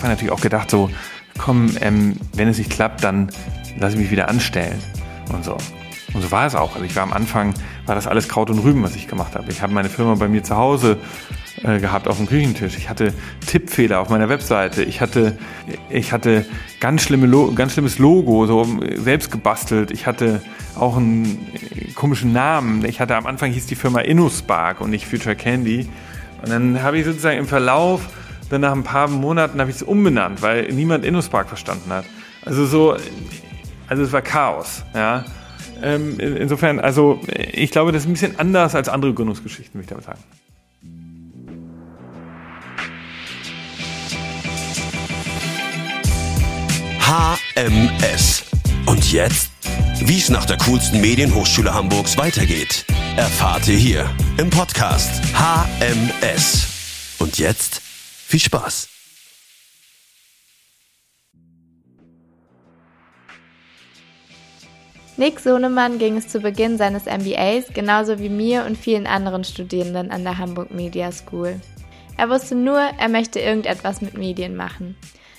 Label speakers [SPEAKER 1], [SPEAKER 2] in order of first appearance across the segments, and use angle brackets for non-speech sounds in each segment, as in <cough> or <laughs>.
[SPEAKER 1] Anfang natürlich auch gedacht, so, komm, ähm, wenn es nicht klappt, dann lasse ich mich wieder anstellen und so. Und so war es auch. Also ich war am Anfang, war das alles Kraut und Rüben, was ich gemacht habe. Ich habe meine Firma bei mir zu Hause äh, gehabt auf dem Küchentisch. Ich hatte Tippfehler auf meiner Webseite. Ich hatte, ich hatte ganz, schlimme ganz schlimmes Logo, so selbst gebastelt. Ich hatte auch einen komischen Namen. Ich hatte am Anfang hieß die Firma InnoSpark und nicht Future Candy. Und dann habe ich sozusagen im Verlauf, dann nach ein paar Monaten habe ich es umbenannt, weil niemand InnoSpark verstanden hat. Also so, also es war Chaos, ja. Ähm, insofern, also ich glaube, das ist ein bisschen anders als andere Gründungsgeschichten, würde ich damit sagen.
[SPEAKER 2] HMS. Und jetzt? Wie es nach der coolsten Medienhochschule Hamburgs weitergeht, erfahrt ihr hier im Podcast HMS. Und jetzt viel Spaß.
[SPEAKER 3] Nick Sohnemann ging es zu Beginn seines MBAs genauso wie mir und vielen anderen Studierenden an der Hamburg Media School. Er wusste nur, er möchte irgendetwas mit Medien machen.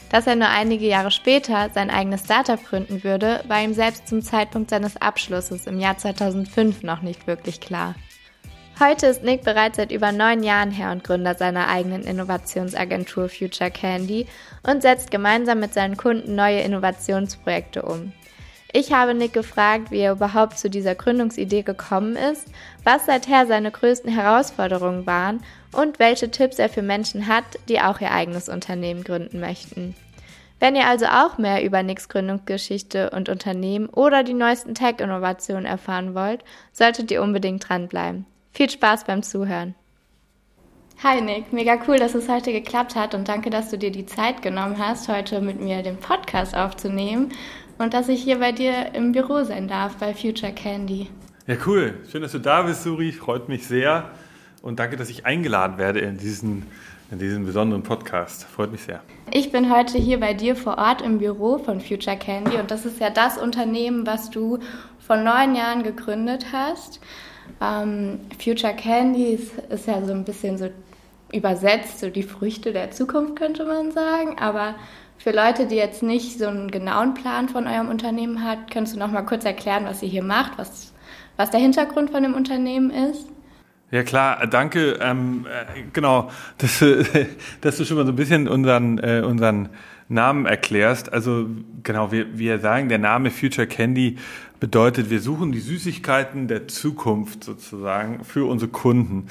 [SPEAKER 3] Dass er nur einige Jahre später sein eigenes Startup gründen würde, war ihm selbst zum Zeitpunkt seines Abschlusses im Jahr 2005 noch nicht wirklich klar. Heute ist Nick bereits seit über neun Jahren Herr und Gründer seiner eigenen Innovationsagentur Future Candy und setzt gemeinsam mit seinen Kunden neue Innovationsprojekte um. Ich habe Nick gefragt, wie er überhaupt zu dieser Gründungsidee gekommen ist, was seither seine größten Herausforderungen waren und welche Tipps er für Menschen hat, die auch ihr eigenes Unternehmen gründen möchten. Wenn ihr also auch mehr über Nicks Gründungsgeschichte und Unternehmen oder die neuesten Tech-Innovationen erfahren wollt, solltet ihr unbedingt dranbleiben. Viel Spaß beim Zuhören. Hi Nick, mega cool, dass es heute geklappt hat und danke, dass du dir die Zeit genommen hast, heute mit mir den Podcast aufzunehmen und dass ich hier bei dir im Büro sein darf bei Future Candy.
[SPEAKER 1] Ja, cool. Schön, dass du da bist, Suri. Freut mich sehr. Und danke, dass ich eingeladen werde in diesen, in diesen besonderen Podcast. Freut mich sehr.
[SPEAKER 3] Ich bin heute hier bei dir vor Ort im Büro von Future Candy und das ist ja das Unternehmen, was du vor neun Jahren gegründet hast. Ähm, Future Candy ist, ja so ein bisschen so übersetzt, so die Früchte der Zukunft könnte man sagen, aber für Leute, die jetzt nicht so einen genauen Plan von eurem Unternehmen hat, kannst du noch mal kurz erklären, was ihr hier macht, was, was der Hintergrund von dem Unternehmen ist?
[SPEAKER 1] Ja klar, danke. Ähm, äh, genau, dass, <laughs> dass du schon mal so ein bisschen unseren, äh, unseren Namen erklärst. Also genau, wir, wir sagen, der Name Future Candy bedeutet, wir suchen die Süßigkeiten der Zukunft sozusagen für unsere Kunden.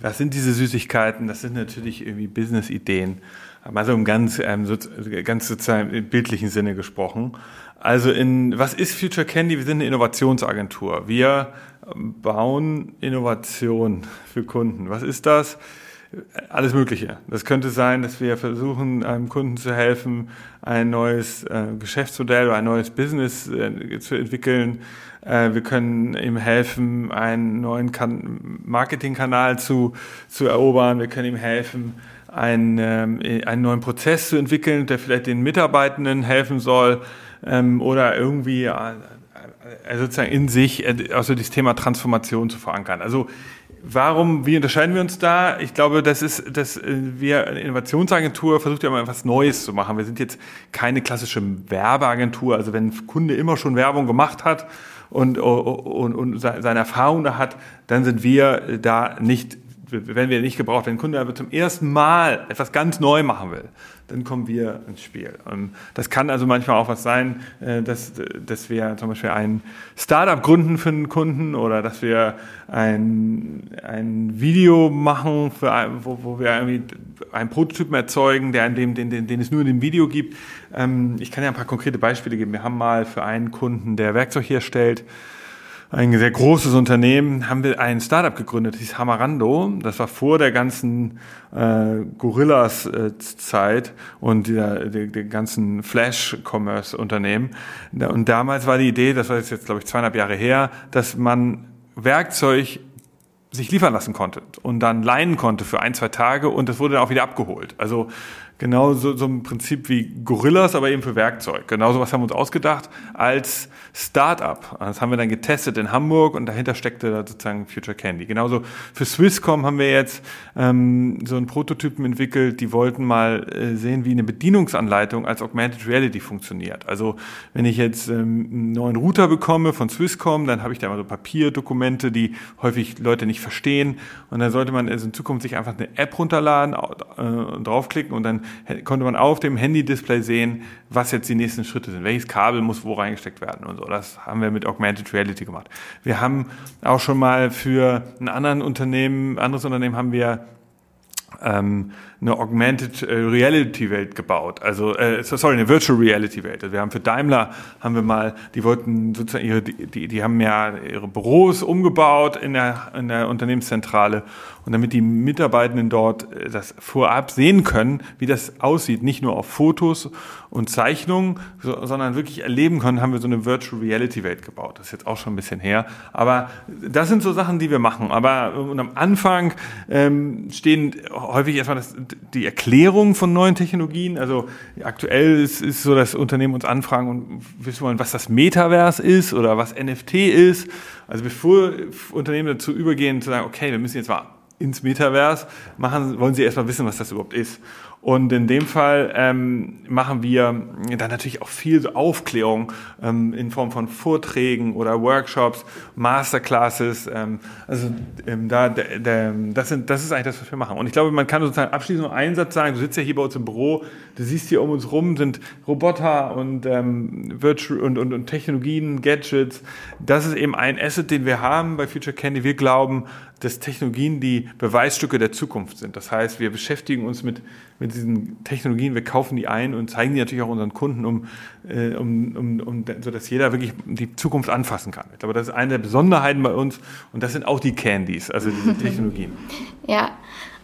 [SPEAKER 1] Was sind diese Süßigkeiten? Das sind natürlich irgendwie Business-Ideen. Also im ganz, ähm, so, ganz sozusagen im bildlichen Sinne gesprochen. Also in, was ist Future Candy? Wir sind eine Innovationsagentur. Wir bauen Innovation für Kunden. Was ist das? Alles Mögliche. Das könnte sein, dass wir versuchen, einem Kunden zu helfen, ein neues äh, Geschäftsmodell oder ein neues Business äh, zu entwickeln. Äh, wir können ihm helfen, einen neuen kan Marketingkanal zu, zu erobern. Wir können ihm helfen, einen, ähm, einen neuen Prozess zu entwickeln, der vielleicht den Mitarbeitenden helfen soll ähm, oder irgendwie äh, äh, sozusagen in sich äh, also das Thema Transformation zu verankern. Also warum, wie unterscheiden wir uns da? Ich glaube, das ist, dass äh, wir eine Innovationsagentur versucht ja immer etwas Neues zu machen. Wir sind jetzt keine klassische Werbeagentur. Also wenn ein Kunde immer schon Werbung gemacht hat und, und, und seine Erfahrung da hat, dann sind wir da nicht werden wir nicht gebraucht. Wenn ein Kunde aber zum ersten Mal etwas ganz neu machen will, dann kommen wir ins Spiel. Und das kann also manchmal auch was sein, äh, dass, dass wir zum Beispiel ein Startup gründen für einen Kunden oder dass wir ein, ein Video machen, für ein, wo, wo wir irgendwie einen Prototypen erzeugen, der in dem, den, den, den es nur in dem Video gibt. Ähm, ich kann ja ein paar konkrete Beispiele geben. Wir haben mal für einen Kunden, der Werkzeug herstellt, ein sehr großes Unternehmen, haben wir ein Startup gegründet, hieß Hamarando. Das war vor der ganzen äh, Gorillas-Zeit äh, und der, der, der ganzen Flash-Commerce-Unternehmen. Und damals war die Idee, das war jetzt, glaube ich, zweieinhalb Jahre her, dass man Werkzeug sich liefern lassen konnte und dann leihen konnte für ein, zwei Tage und das wurde dann auch wieder abgeholt. Also genau so, so ein Prinzip wie Gorillas, aber eben für Werkzeug. Genauso was haben wir uns ausgedacht als Startup. Das haben wir dann getestet in Hamburg und dahinter steckte da sozusagen Future Candy. Genauso für Swisscom haben wir jetzt ähm, so einen Prototypen entwickelt, die wollten mal äh, sehen, wie eine Bedienungsanleitung als Augmented Reality funktioniert. Also wenn ich jetzt ähm, einen neuen Router bekomme von Swisscom, dann habe ich da immer so Papierdokumente, die häufig Leute nicht verstehen und dann sollte man also in Zukunft sich einfach eine App runterladen äh, und draufklicken und dann konnte man auf dem Handy-Display sehen, was jetzt die nächsten Schritte sind, welches Kabel muss wo reingesteckt werden und so. Das haben wir mit Augmented Reality gemacht. Wir haben auch schon mal für ein anderen Unternehmen, anderes Unternehmen haben wir ähm, eine Augmented äh, Reality Welt gebaut. Also äh, sorry, eine Virtual Reality Welt. Also wir haben für Daimler haben wir mal, die wollten sozusagen ihre, die, die haben ja ihre Büros umgebaut in der, in der Unternehmenszentrale und damit die Mitarbeitenden dort äh, das vorab sehen können, wie das aussieht, nicht nur auf Fotos und Zeichnungen, so, sondern wirklich erleben können, haben wir so eine Virtual Reality Welt gebaut. Das ist jetzt auch schon ein bisschen her. Aber das sind so Sachen, die wir machen. Aber und am Anfang ähm, stehen häufig erstmal das, die Erklärung von neuen Technologien. Also aktuell ist, ist so, dass Unternehmen uns anfragen und wissen wollen, was das Metaverse ist oder was NFT ist. Also bevor Unternehmen dazu übergehen zu sagen, okay, wir müssen jetzt mal ins Metaverse machen, wollen sie erstmal wissen, was das überhaupt ist. Und in dem Fall ähm, machen wir dann natürlich auch viel Aufklärung ähm, in Form von Vorträgen oder Workshops, Masterclasses. Ähm, also ähm, da, der, der, das, sind, das ist eigentlich das, was wir machen. Und ich glaube, man kann sozusagen abschließend nur einen Satz sagen. Du sitzt ja hier bei uns im Büro, du siehst hier um uns rum sind Roboter und, ähm, Virtual und, und, und Technologien, Gadgets. Das ist eben ein Asset, den wir haben bei Future Candy. Wir glauben, dass Technologien die Beweisstücke der Zukunft sind. Das heißt, wir beschäftigen uns mit, mit diesen Technologien, wir kaufen die ein und zeigen die natürlich auch unseren Kunden, um, äh, um, um, um so dass jeder wirklich die Zukunft anfassen kann. Ich glaube, das ist eine der Besonderheiten bei uns und das sind auch die Candies, also diese <laughs> Technologien.
[SPEAKER 3] ja,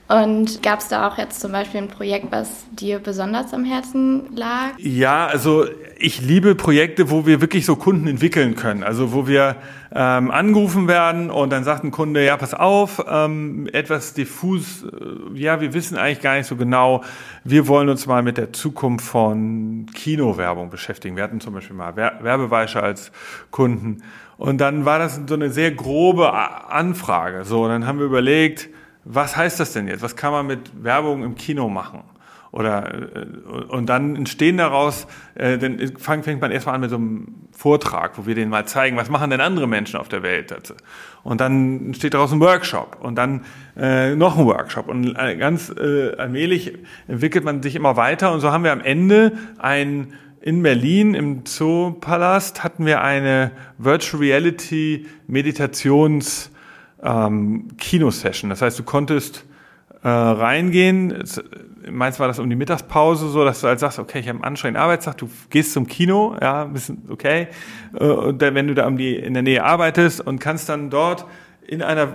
[SPEAKER 3] und gab es da auch jetzt zum Beispiel ein Projekt, was dir besonders am Herzen lag?
[SPEAKER 1] Ja, also ich liebe Projekte, wo wir wirklich so Kunden entwickeln können. Also wo wir ähm, angerufen werden und dann sagt ein Kunde, ja, pass auf, ähm, etwas diffus, äh, ja, wir wissen eigentlich gar nicht so genau, wir wollen uns mal mit der Zukunft von Kinowerbung beschäftigen. Wir hatten zum Beispiel mal Werbeweische als Kunden. Und dann war das so eine sehr grobe Anfrage. So, und dann haben wir überlegt, was heißt das denn jetzt? Was kann man mit Werbung im Kino machen? Oder äh, und dann entstehen daraus, äh, dann fängt, man erstmal an mit so einem Vortrag, wo wir denen mal zeigen, was machen denn andere Menschen auf der Welt dazu. Und dann entsteht daraus ein Workshop und dann äh, noch ein Workshop. Und äh, ganz äh, allmählich entwickelt man sich immer weiter und so haben wir am Ende ein in Berlin im Zoopalast hatten wir eine Virtual Reality Meditations ähm, Kinosession. Das heißt, du konntest äh, reingehen. Meins war das um die Mittagspause so, dass du halt sagst, okay, ich habe einen anstrengenden Arbeitstag, du gehst zum Kino, ja, bisschen okay. Äh, und dann, wenn du da um die in der Nähe arbeitest und kannst dann dort in einer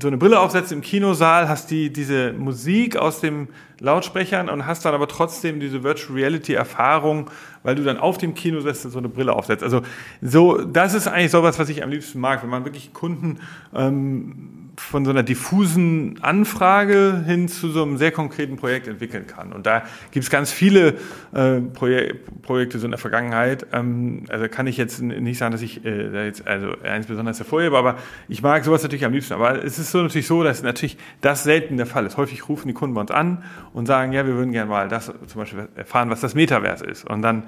[SPEAKER 1] so eine Brille aufsetzen im Kinosaal, hast die diese Musik aus dem Lautsprechern und hast dann aber trotzdem diese Virtual Reality Erfahrung, weil du dann auf dem Kino sitzt und so eine Brille aufsetzt. Also so, das ist eigentlich sowas, was ich am liebsten mag, wenn man wirklich Kunden ähm, von so einer diffusen Anfrage hin zu so einem sehr konkreten Projekt entwickeln kann. Und da gibt es ganz viele äh, Projek Projekte so in der Vergangenheit. Ähm, also kann ich jetzt nicht sagen, dass ich äh, da jetzt also eins besonders hervorhebe, aber ich mag sowas natürlich am liebsten. Aber es ist so natürlich so, dass natürlich das selten der Fall ist. Häufig rufen die Kunden bei uns an und sagen, ja, wir würden gerne mal das zum Beispiel erfahren, was das Metaverse ist. Und dann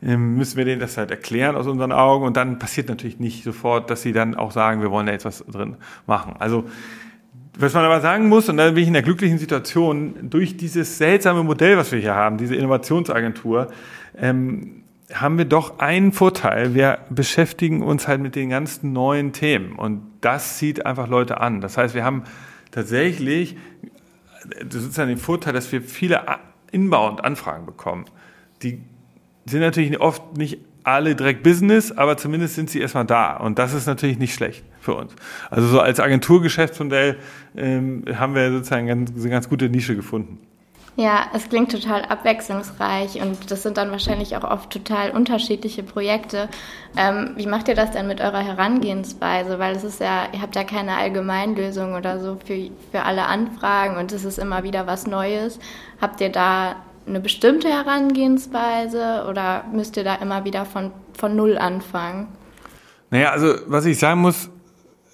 [SPEAKER 1] müssen wir denen das halt erklären aus unseren Augen und dann passiert natürlich nicht sofort, dass sie dann auch sagen, wir wollen da jetzt was drin machen. Also was man aber sagen muss, und da bin ich in der glücklichen Situation, durch dieses seltsame Modell, was wir hier haben, diese Innovationsagentur, ähm, haben wir doch einen Vorteil. Wir beschäftigen uns halt mit den ganzen neuen Themen und das zieht einfach Leute an. Das heißt, wir haben tatsächlich sozusagen den Vorteil, dass wir viele Inbound-Anfragen bekommen, die sind natürlich oft nicht alle direkt Business, aber zumindest sind sie erstmal da. Und das ist natürlich nicht schlecht für uns. Also so als Agenturgeschäftsmodell ähm, haben wir sozusagen ganz, eine ganz gute Nische gefunden.
[SPEAKER 3] Ja, es klingt total abwechslungsreich und das sind dann wahrscheinlich auch oft total unterschiedliche Projekte. Ähm, wie macht ihr das denn mit eurer Herangehensweise? Weil es ist ja, ihr habt ja keine Allgemeinlösung oder so für, für alle Anfragen und es ist immer wieder was Neues. Habt ihr da eine bestimmte Herangehensweise oder müsst ihr da immer wieder von, von Null anfangen?
[SPEAKER 1] Naja, also was ich sagen muss,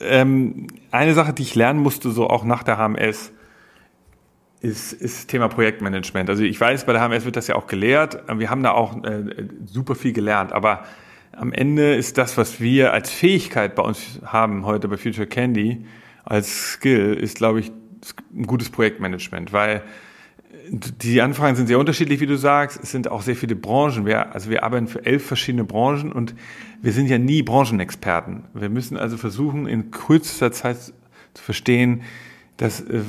[SPEAKER 1] ähm, eine Sache, die ich lernen musste, so auch nach der HMS, ist, ist Thema Projektmanagement. Also ich weiß, bei der HMS wird das ja auch gelehrt. Wir haben da auch äh, super viel gelernt. Aber am Ende ist das, was wir als Fähigkeit bei uns haben heute bei Future Candy als Skill, ist, glaube ich, ein gutes Projektmanagement, weil die Anfragen sind sehr unterschiedlich, wie du sagst. Es sind auch sehr viele Branchen. Wir, also wir arbeiten für elf verschiedene Branchen und wir sind ja nie Branchenexperten. Wir müssen also versuchen, in kürzester Zeit zu verstehen, das äh,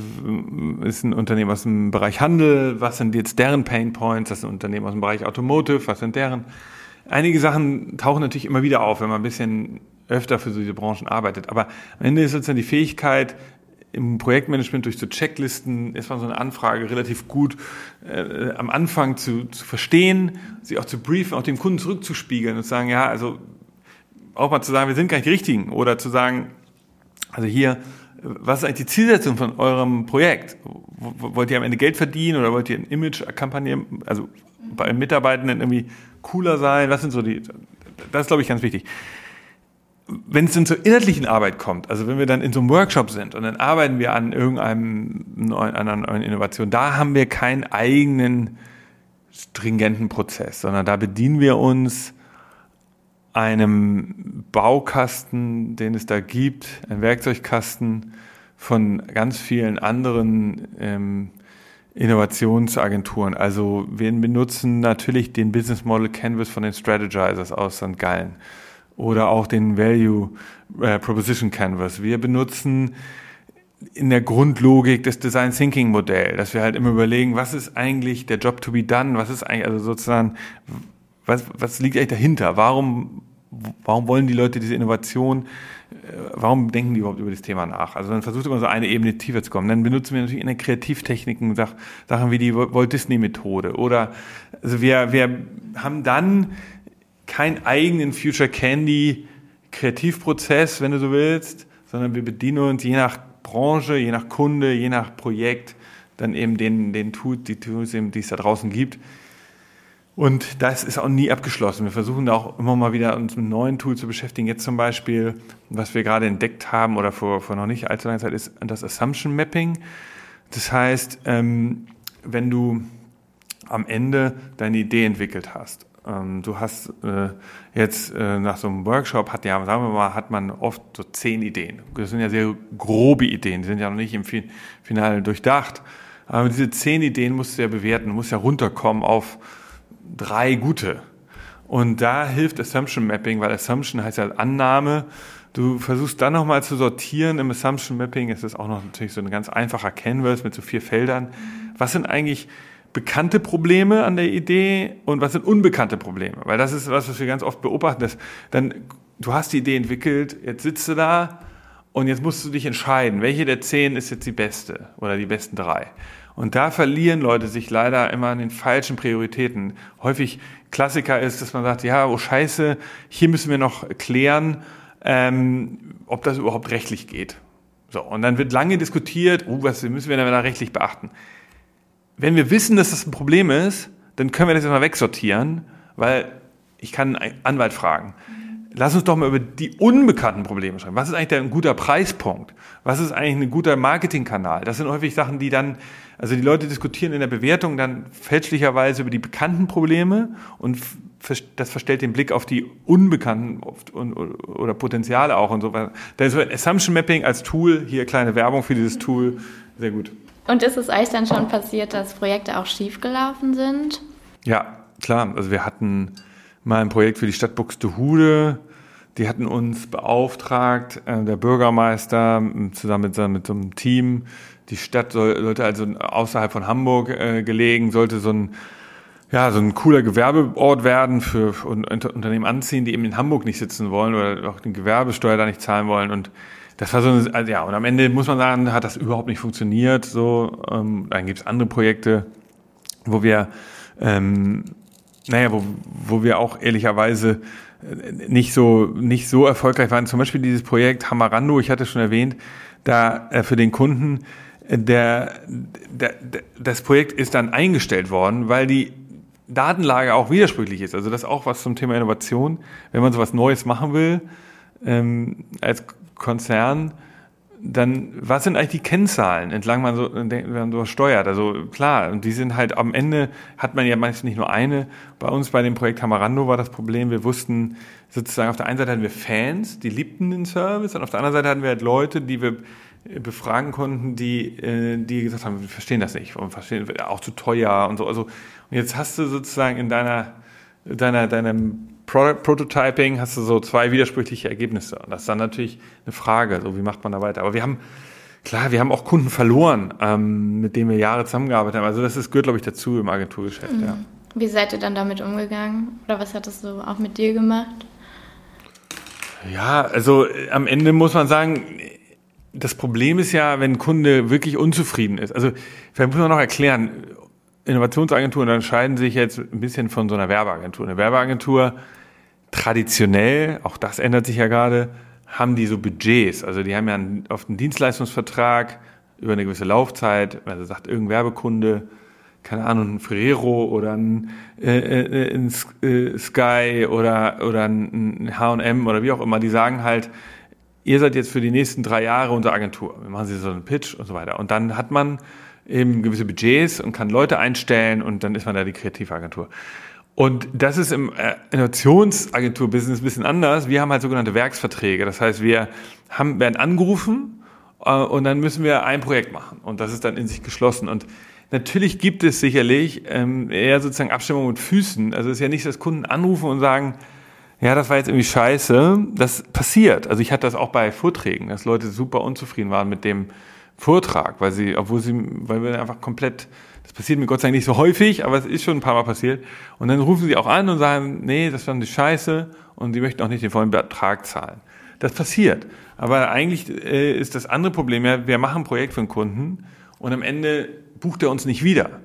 [SPEAKER 1] ist ein Unternehmen aus dem Bereich Handel, was sind jetzt deren Pain Points, das ist ein Unternehmen aus dem Bereich Automotive, was sind deren. Einige Sachen tauchen natürlich immer wieder auf, wenn man ein bisschen öfter für diese Branchen arbeitet. Aber am Ende ist sozusagen die Fähigkeit, im Projektmanagement durch so Checklisten ist man so eine Anfrage relativ gut äh, am Anfang zu, zu verstehen, sie auch zu briefen, auch dem Kunden zurückzuspiegeln und zu sagen, ja, also auch mal zu sagen, wir sind gar nicht die Richtigen oder zu sagen, also hier, was ist eigentlich die Zielsetzung von eurem Projekt? Wollt ihr am Ende Geld verdienen oder wollt ihr eine Image-Kampagne, also bei Mitarbeitenden irgendwie cooler sein? Was sind so die, das ist glaube ich ganz wichtig. Wenn es dann zur inhaltlichen Arbeit kommt, also wenn wir dann in so einem Workshop sind und dann arbeiten wir an irgendeinem neuen, einer neuen Innovation, da haben wir keinen eigenen stringenten Prozess, sondern da bedienen wir uns einem Baukasten, den es da gibt, ein Werkzeugkasten von ganz vielen anderen ähm, Innovationsagenturen. Also wir benutzen natürlich den Business Model Canvas von den Strategizers aus St. Gallen oder auch den Value äh, Proposition Canvas. Wir benutzen in der Grundlogik des Design Thinking Modell, dass wir halt immer überlegen, was ist eigentlich der Job to be done, was ist eigentlich, also sozusagen, was, was liegt eigentlich dahinter? Warum, warum wollen die Leute diese Innovation? Äh, warum denken die überhaupt über das Thema nach? Also dann versucht immer so eine Ebene tiefer zu kommen. Dann benutzen wir natürlich in der Kreativtechniken Sachen wie die Walt Disney Methode oder also wir, wir haben dann keinen eigenen Future Candy Kreativprozess, wenn du so willst, sondern wir bedienen uns je nach Branche, je nach Kunde, je nach Projekt dann eben den, den Tools, die Tools, die es da draußen gibt, und das ist auch nie abgeschlossen. Wir versuchen da auch immer mal wieder uns mit neuen Tools zu beschäftigen. Jetzt zum Beispiel, was wir gerade entdeckt haben oder vor, vor noch nicht allzu langer Zeit, ist das Assumption Mapping. Das heißt, ähm, wenn du am Ende deine Idee entwickelt hast, ähm, du hast äh, jetzt äh, nach so einem Workshop hat ja, sagen wir mal, hat man oft so zehn Ideen. Das sind ja sehr grobe Ideen, die sind ja noch nicht im Finale durchdacht. Aber diese zehn Ideen musst du ja bewerten, musst ja runterkommen auf drei gute. Und da hilft Assumption Mapping, weil Assumption heißt ja Annahme. Du versuchst dann nochmal zu sortieren im Assumption Mapping. Es ist auch noch natürlich so ein ganz einfacher Canvas mit so vier Feldern. Was sind eigentlich bekannte Probleme an der Idee und was sind unbekannte Probleme? Weil das ist was, was wir ganz oft beobachten. Dass dann, du hast die Idee entwickelt, jetzt sitzt du da und jetzt musst du dich entscheiden, welche der zehn ist jetzt die beste oder die besten drei. Und da verlieren Leute sich leider immer an den falschen Prioritäten. Häufig Klassiker ist, dass man sagt, ja, oh Scheiße, hier müssen wir noch klären, ähm, ob das überhaupt rechtlich geht. So, und dann wird lange diskutiert, oh, was müssen wir da rechtlich beachten. Wenn wir wissen, dass das ein Problem ist, dann können wir das jetzt mal wegsortieren, weil ich kann einen Anwalt fragen. Lass uns doch mal über die unbekannten Probleme schreiben. Was ist eigentlich ein guter Preispunkt? Was ist eigentlich ein guter Marketingkanal? Das sind häufig Sachen, die dann also die Leute diskutieren in der Bewertung dann fälschlicherweise über die bekannten Probleme und das verstellt den Blick auf die unbekannten oder Potenziale auch und so weiter. Da ist Assumption Mapping als Tool, hier kleine Werbung für dieses Tool, sehr gut.
[SPEAKER 3] Und ist es euch dann schon passiert, dass Projekte auch schiefgelaufen sind?
[SPEAKER 1] Ja, klar. Also wir hatten mal ein Projekt für die Stadt Buxtehude. Die hatten uns beauftragt, äh, der Bürgermeister zusammen mit, mit so einem Team, die Stadt sollte also außerhalb von Hamburg äh, gelegen, sollte so ein ja, so ein cooler Gewerbeort werden für, für Unternehmen anziehen, die eben in Hamburg nicht sitzen wollen oder auch den Gewerbesteuer da nicht zahlen wollen. Und das war so eine, also ja, und am Ende muss man sagen, hat das überhaupt nicht funktioniert. So, ähm, dann gibt's andere Projekte. wo wir, ähm, naja, wo, wo wir auch ehrlicherweise nicht so, nicht so erfolgreich waren. Zum Beispiel dieses Projekt Hamarando, ich hatte schon erwähnt, da äh, für den Kunden, äh, der, der, der, das Projekt ist dann eingestellt worden, weil die Datenlage auch widersprüchlich ist. Also das ist auch was zum Thema Innovation. Wenn man sowas Neues machen will, ähm, als Konzern, dann, was sind eigentlich die Kennzahlen, entlang man so, wenn man so steuert? Also klar, und die sind halt am Ende, hat man ja meistens nicht nur eine. Bei uns bei dem Projekt Hamarando war das Problem, wir wussten sozusagen, auf der einen Seite hatten wir Fans, die liebten den Service, und auf der anderen Seite hatten wir halt Leute, die wir befragen konnten, die, äh, die gesagt haben, wir verstehen das nicht und verstehen auch zu teuer und so. Also, und jetzt hast du sozusagen in deiner, deiner, deinem Prototyping hast du so zwei widersprüchliche Ergebnisse. Und das ist dann natürlich eine Frage, so wie macht man da weiter. Aber wir haben, klar, wir haben auch Kunden verloren, ähm, mit denen wir Jahre zusammengearbeitet haben. Also das ist, gehört, glaube ich, dazu im Agenturgeschäft, mhm. ja.
[SPEAKER 3] Wie seid ihr dann damit umgegangen? Oder was hat das so auch mit dir gemacht?
[SPEAKER 1] Ja, also äh, am Ende muss man sagen, das Problem ist ja, wenn ein Kunde wirklich unzufrieden ist. Also vielleicht muss man noch erklären, Innovationsagenturen unterscheiden sich jetzt ein bisschen von so einer Werbeagentur. Eine Werbeagentur traditionell, auch das ändert sich ja gerade, haben die so Budgets. Also die haben ja einen, oft einen Dienstleistungsvertrag über eine gewisse Laufzeit. Also sagt irgendein Werbekunde, keine Ahnung, ein Ferrero oder ein, äh, äh ein äh, Sky oder, oder ein H&M oder wie auch immer, die sagen halt, ihr seid jetzt für die nächsten drei Jahre unsere Agentur. Wir machen sie so einen Pitch und so weiter. Und dann hat man eben gewisse Budgets und kann Leute einstellen und dann ist man da die Kreativagentur. Und das ist im äh, Innovationsagentur-Business ein bisschen anders. Wir haben halt sogenannte Werksverträge. Das heißt, wir haben, werden angerufen äh, und dann müssen wir ein Projekt machen. Und das ist dann in sich geschlossen. Und natürlich gibt es sicherlich ähm, eher sozusagen Abstimmung mit Füßen. Also es ist ja nicht, dass Kunden anrufen und sagen, ja, das war jetzt irgendwie scheiße. Das passiert. Also ich hatte das auch bei Vorträgen, dass Leute super unzufrieden waren mit dem Vortrag, weil sie, obwohl sie, weil wir einfach komplett, das passiert mir Gott sei Dank nicht so häufig, aber es ist schon ein paar Mal passiert. Und dann rufen sie auch an und sagen, nee, das war eine Scheiße und sie möchten auch nicht den vollen Betrag zahlen. Das passiert. Aber eigentlich äh, ist das andere Problem ja, wir machen ein Projekt für einen Kunden und am Ende bucht er uns nicht wieder.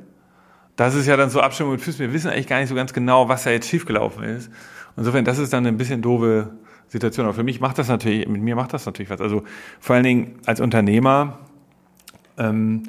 [SPEAKER 1] Das ist ja dann so Abstimmung mit Füßen. Wir wissen eigentlich gar nicht so ganz genau, was da jetzt schiefgelaufen ist. Insofern, das ist dann ein bisschen doofe Situation. Aber für mich macht das natürlich, mit mir macht das natürlich was. Also vor allen Dingen als Unternehmer, ähm,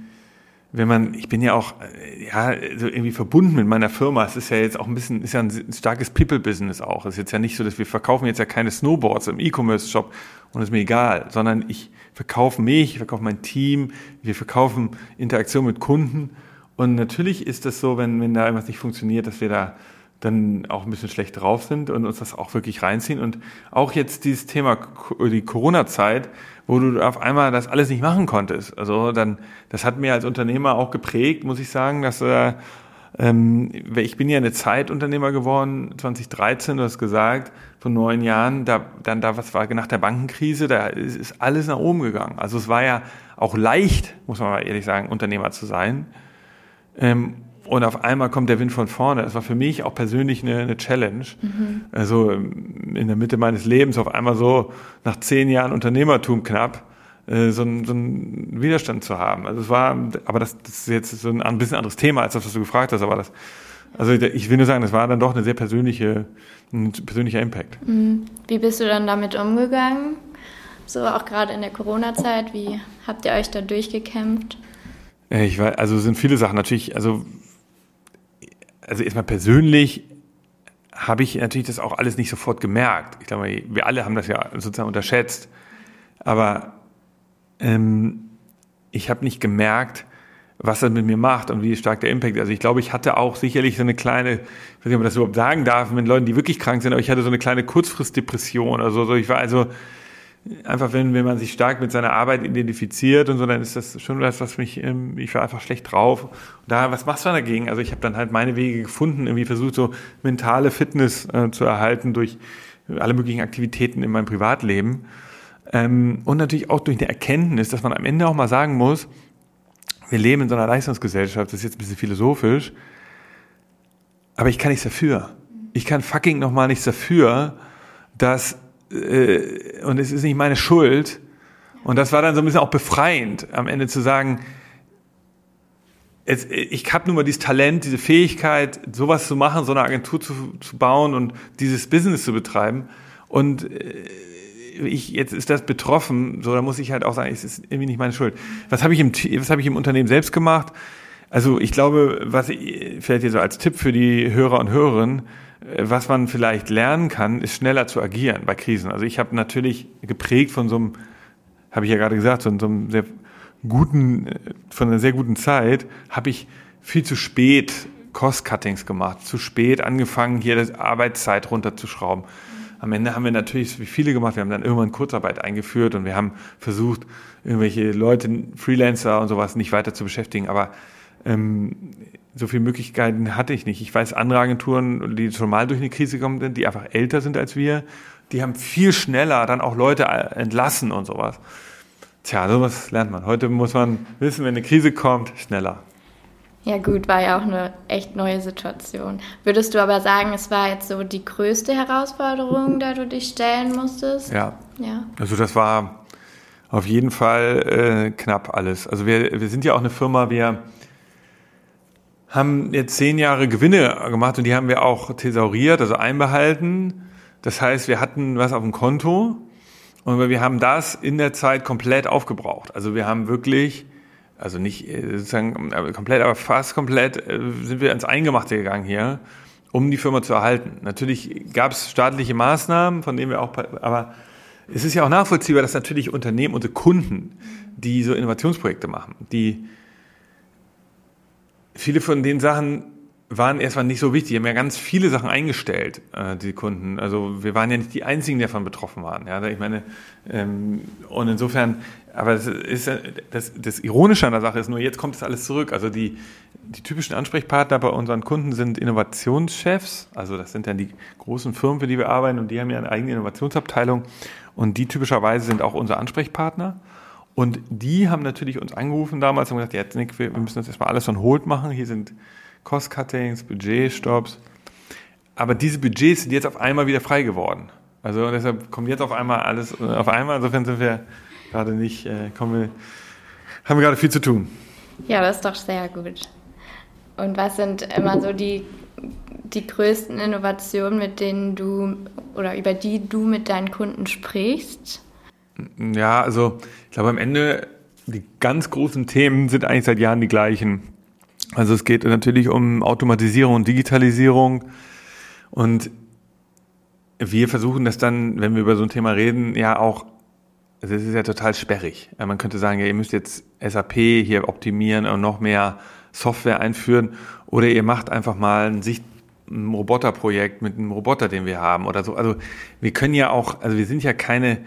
[SPEAKER 1] wenn man, ich bin ja auch äh, ja so irgendwie verbunden mit meiner Firma. Es ist ja jetzt auch ein bisschen, ist ja ein starkes People-Business auch. Es ist jetzt ja nicht so, dass wir verkaufen jetzt ja keine Snowboards im E-Commerce-Shop und ist mir egal, sondern ich verkaufe mich, ich verkaufe mein Team, wir verkaufen Interaktion mit Kunden. Und natürlich ist das so, wenn, wenn da irgendwas nicht funktioniert, dass wir da dann auch ein bisschen schlecht drauf sind und uns das auch wirklich reinziehen. Und auch jetzt dieses Thema, die Corona-Zeit, wo du auf einmal das alles nicht machen konntest. Also dann, das hat mir als Unternehmer auch geprägt, muss ich sagen, dass äh, ähm, ich bin ja eine Zeitunternehmer geworden, 2013, du hast gesagt, vor neun Jahren, da, dann da, was war nach der Bankenkrise, da ist, ist alles nach oben gegangen. Also es war ja auch leicht, muss man mal ehrlich sagen, Unternehmer zu sein. Ähm, und auf einmal kommt der Wind von vorne. Das war für mich auch persönlich eine, eine Challenge. Mhm. Also in der Mitte meines Lebens auf einmal so nach zehn Jahren Unternehmertum knapp äh, so, ein, so einen Widerstand zu haben. Also es war, aber das, das ist jetzt so ein, ein bisschen anderes Thema als das, was du gefragt hast. Aber das, also ich will nur sagen, das war dann doch eine sehr persönliche, ein persönlicher Impact.
[SPEAKER 3] Mhm. Wie bist du dann damit umgegangen? So auch gerade in der Corona-Zeit. Wie habt ihr euch da durchgekämpft?
[SPEAKER 1] Äh, ich weiß, also sind viele Sachen natürlich, also also erstmal persönlich habe ich natürlich das auch alles nicht sofort gemerkt. Ich glaube, wir alle haben das ja sozusagen unterschätzt. Aber ähm, ich habe nicht gemerkt, was das mit mir macht und wie stark der Impact ist. Also ich glaube, ich hatte auch sicherlich so eine kleine, ich weiß nicht, ob man das überhaupt sagen darf, mit Leuten, die wirklich krank sind, aber ich hatte so eine kleine Kurzfristdepression. Also ich war also einfach, wenn, wenn man sich stark mit seiner Arbeit identifiziert und so, dann ist das schon was, was mich, ähm, ich war einfach schlecht drauf. Und da, was machst du dagegen? Also ich habe dann halt meine Wege gefunden, irgendwie versucht, so mentale Fitness äh, zu erhalten durch alle möglichen Aktivitäten in meinem Privatleben. Ähm, und natürlich auch durch eine Erkenntnis, dass man am Ende auch mal sagen muss, wir leben in so einer Leistungsgesellschaft, das ist jetzt ein bisschen philosophisch, aber ich kann nichts dafür. Ich kann fucking nochmal nichts dafür, dass äh, und es ist nicht meine Schuld. Und das war dann so ein bisschen auch befreiend, am Ende zu sagen, es, ich habe nun mal dieses Talent, diese Fähigkeit, sowas zu machen, so eine Agentur zu, zu bauen und dieses Business zu betreiben. Und äh, ich, jetzt ist das betroffen, so da muss ich halt auch sagen, es ist irgendwie nicht meine Schuld. Was habe ich im, ich im Unternehmen selbst gemacht? Also ich glaube, was ich, vielleicht hier so als Tipp für die Hörer und Hörerinnen, was man vielleicht lernen kann, ist schneller zu agieren bei Krisen. Also ich habe natürlich geprägt von so einem, habe ich ja gerade gesagt, so, so einem sehr guten, äh, von einer sehr guten Zeit, habe ich viel zu spät Cost-Cuttings gemacht, zu spät angefangen, hier die Arbeitszeit runterzuschrauben. Am Ende haben wir natürlich wie viele gemacht. Wir haben dann irgendwann Kurzarbeit eingeführt und wir haben versucht, irgendwelche Leute, Freelancer und sowas nicht weiter zu beschäftigen. Aber ähm, so viele Möglichkeiten hatte ich nicht. Ich weiß, andere Agenturen, die schon mal durch eine Krise gekommen sind, die einfach älter sind als wir, die haben viel schneller dann auch Leute entlassen und sowas. Tja, sowas lernt man. Heute muss man wissen, wenn eine Krise kommt, schneller.
[SPEAKER 3] Ja gut, war ja auch eine echt neue Situation. Würdest du aber sagen, es war jetzt so die größte Herausforderung, der du dich stellen musstest?
[SPEAKER 1] Ja. ja. Also das war auf jeden Fall äh, knapp alles. Also wir, wir sind ja auch eine Firma, wir haben jetzt zehn Jahre Gewinne gemacht und die haben wir auch thesauriert, also einbehalten. Das heißt, wir hatten was auf dem Konto und wir haben das in der Zeit komplett aufgebraucht. Also wir haben wirklich also nicht äh, sozusagen komplett, aber fast komplett äh, sind wir ins Eingemachte gegangen hier, um die Firma zu erhalten. Natürlich gab es staatliche Maßnahmen, von denen wir auch, aber es ist ja auch nachvollziehbar, dass natürlich Unternehmen, unsere Kunden, die so Innovationsprojekte machen, die viele von den Sachen waren erstmal nicht so wichtig. Die haben ja ganz viele Sachen eingestellt, äh, die Kunden. Also wir waren ja nicht die einzigen, die davon betroffen waren. Ja, ich meine, ähm, und insofern, aber das, ist, das, das Ironische an der Sache ist nur, jetzt kommt es alles zurück. Also die, die typischen Ansprechpartner bei unseren Kunden sind Innovationschefs. Also das sind dann die großen Firmen, für die wir arbeiten und die haben ja eine eigene Innovationsabteilung. Und die typischerweise sind auch unsere Ansprechpartner. Und die haben natürlich uns angerufen damals und gesagt, jetzt Nick, wir müssen das erstmal alles on hold machen. Hier sind Cost-Cuttings, Budgetstops. Aber diese Budgets sind jetzt auf einmal wieder frei geworden. Also deshalb kommt jetzt auf einmal alles äh, auf einmal. Insofern sind wir gerade nicht, äh, wir, haben wir gerade viel zu tun.
[SPEAKER 3] Ja, das ist doch sehr gut. Und was sind immer so die, die größten Innovationen, mit denen du oder über die du mit deinen Kunden sprichst?
[SPEAKER 1] Ja, also ich glaube am Ende die ganz großen Themen sind eigentlich seit Jahren die gleichen. Also es geht natürlich um Automatisierung und Digitalisierung und wir versuchen das dann, wenn wir über so ein Thema reden, ja auch, also es ist ja total sperrig. Man könnte sagen, ja, ihr müsst jetzt SAP hier optimieren und noch mehr Software einführen oder ihr macht einfach mal ein Sicht ein Roboterprojekt mit einem Roboter, den wir haben oder so. Also wir können ja auch, also wir sind ja keine,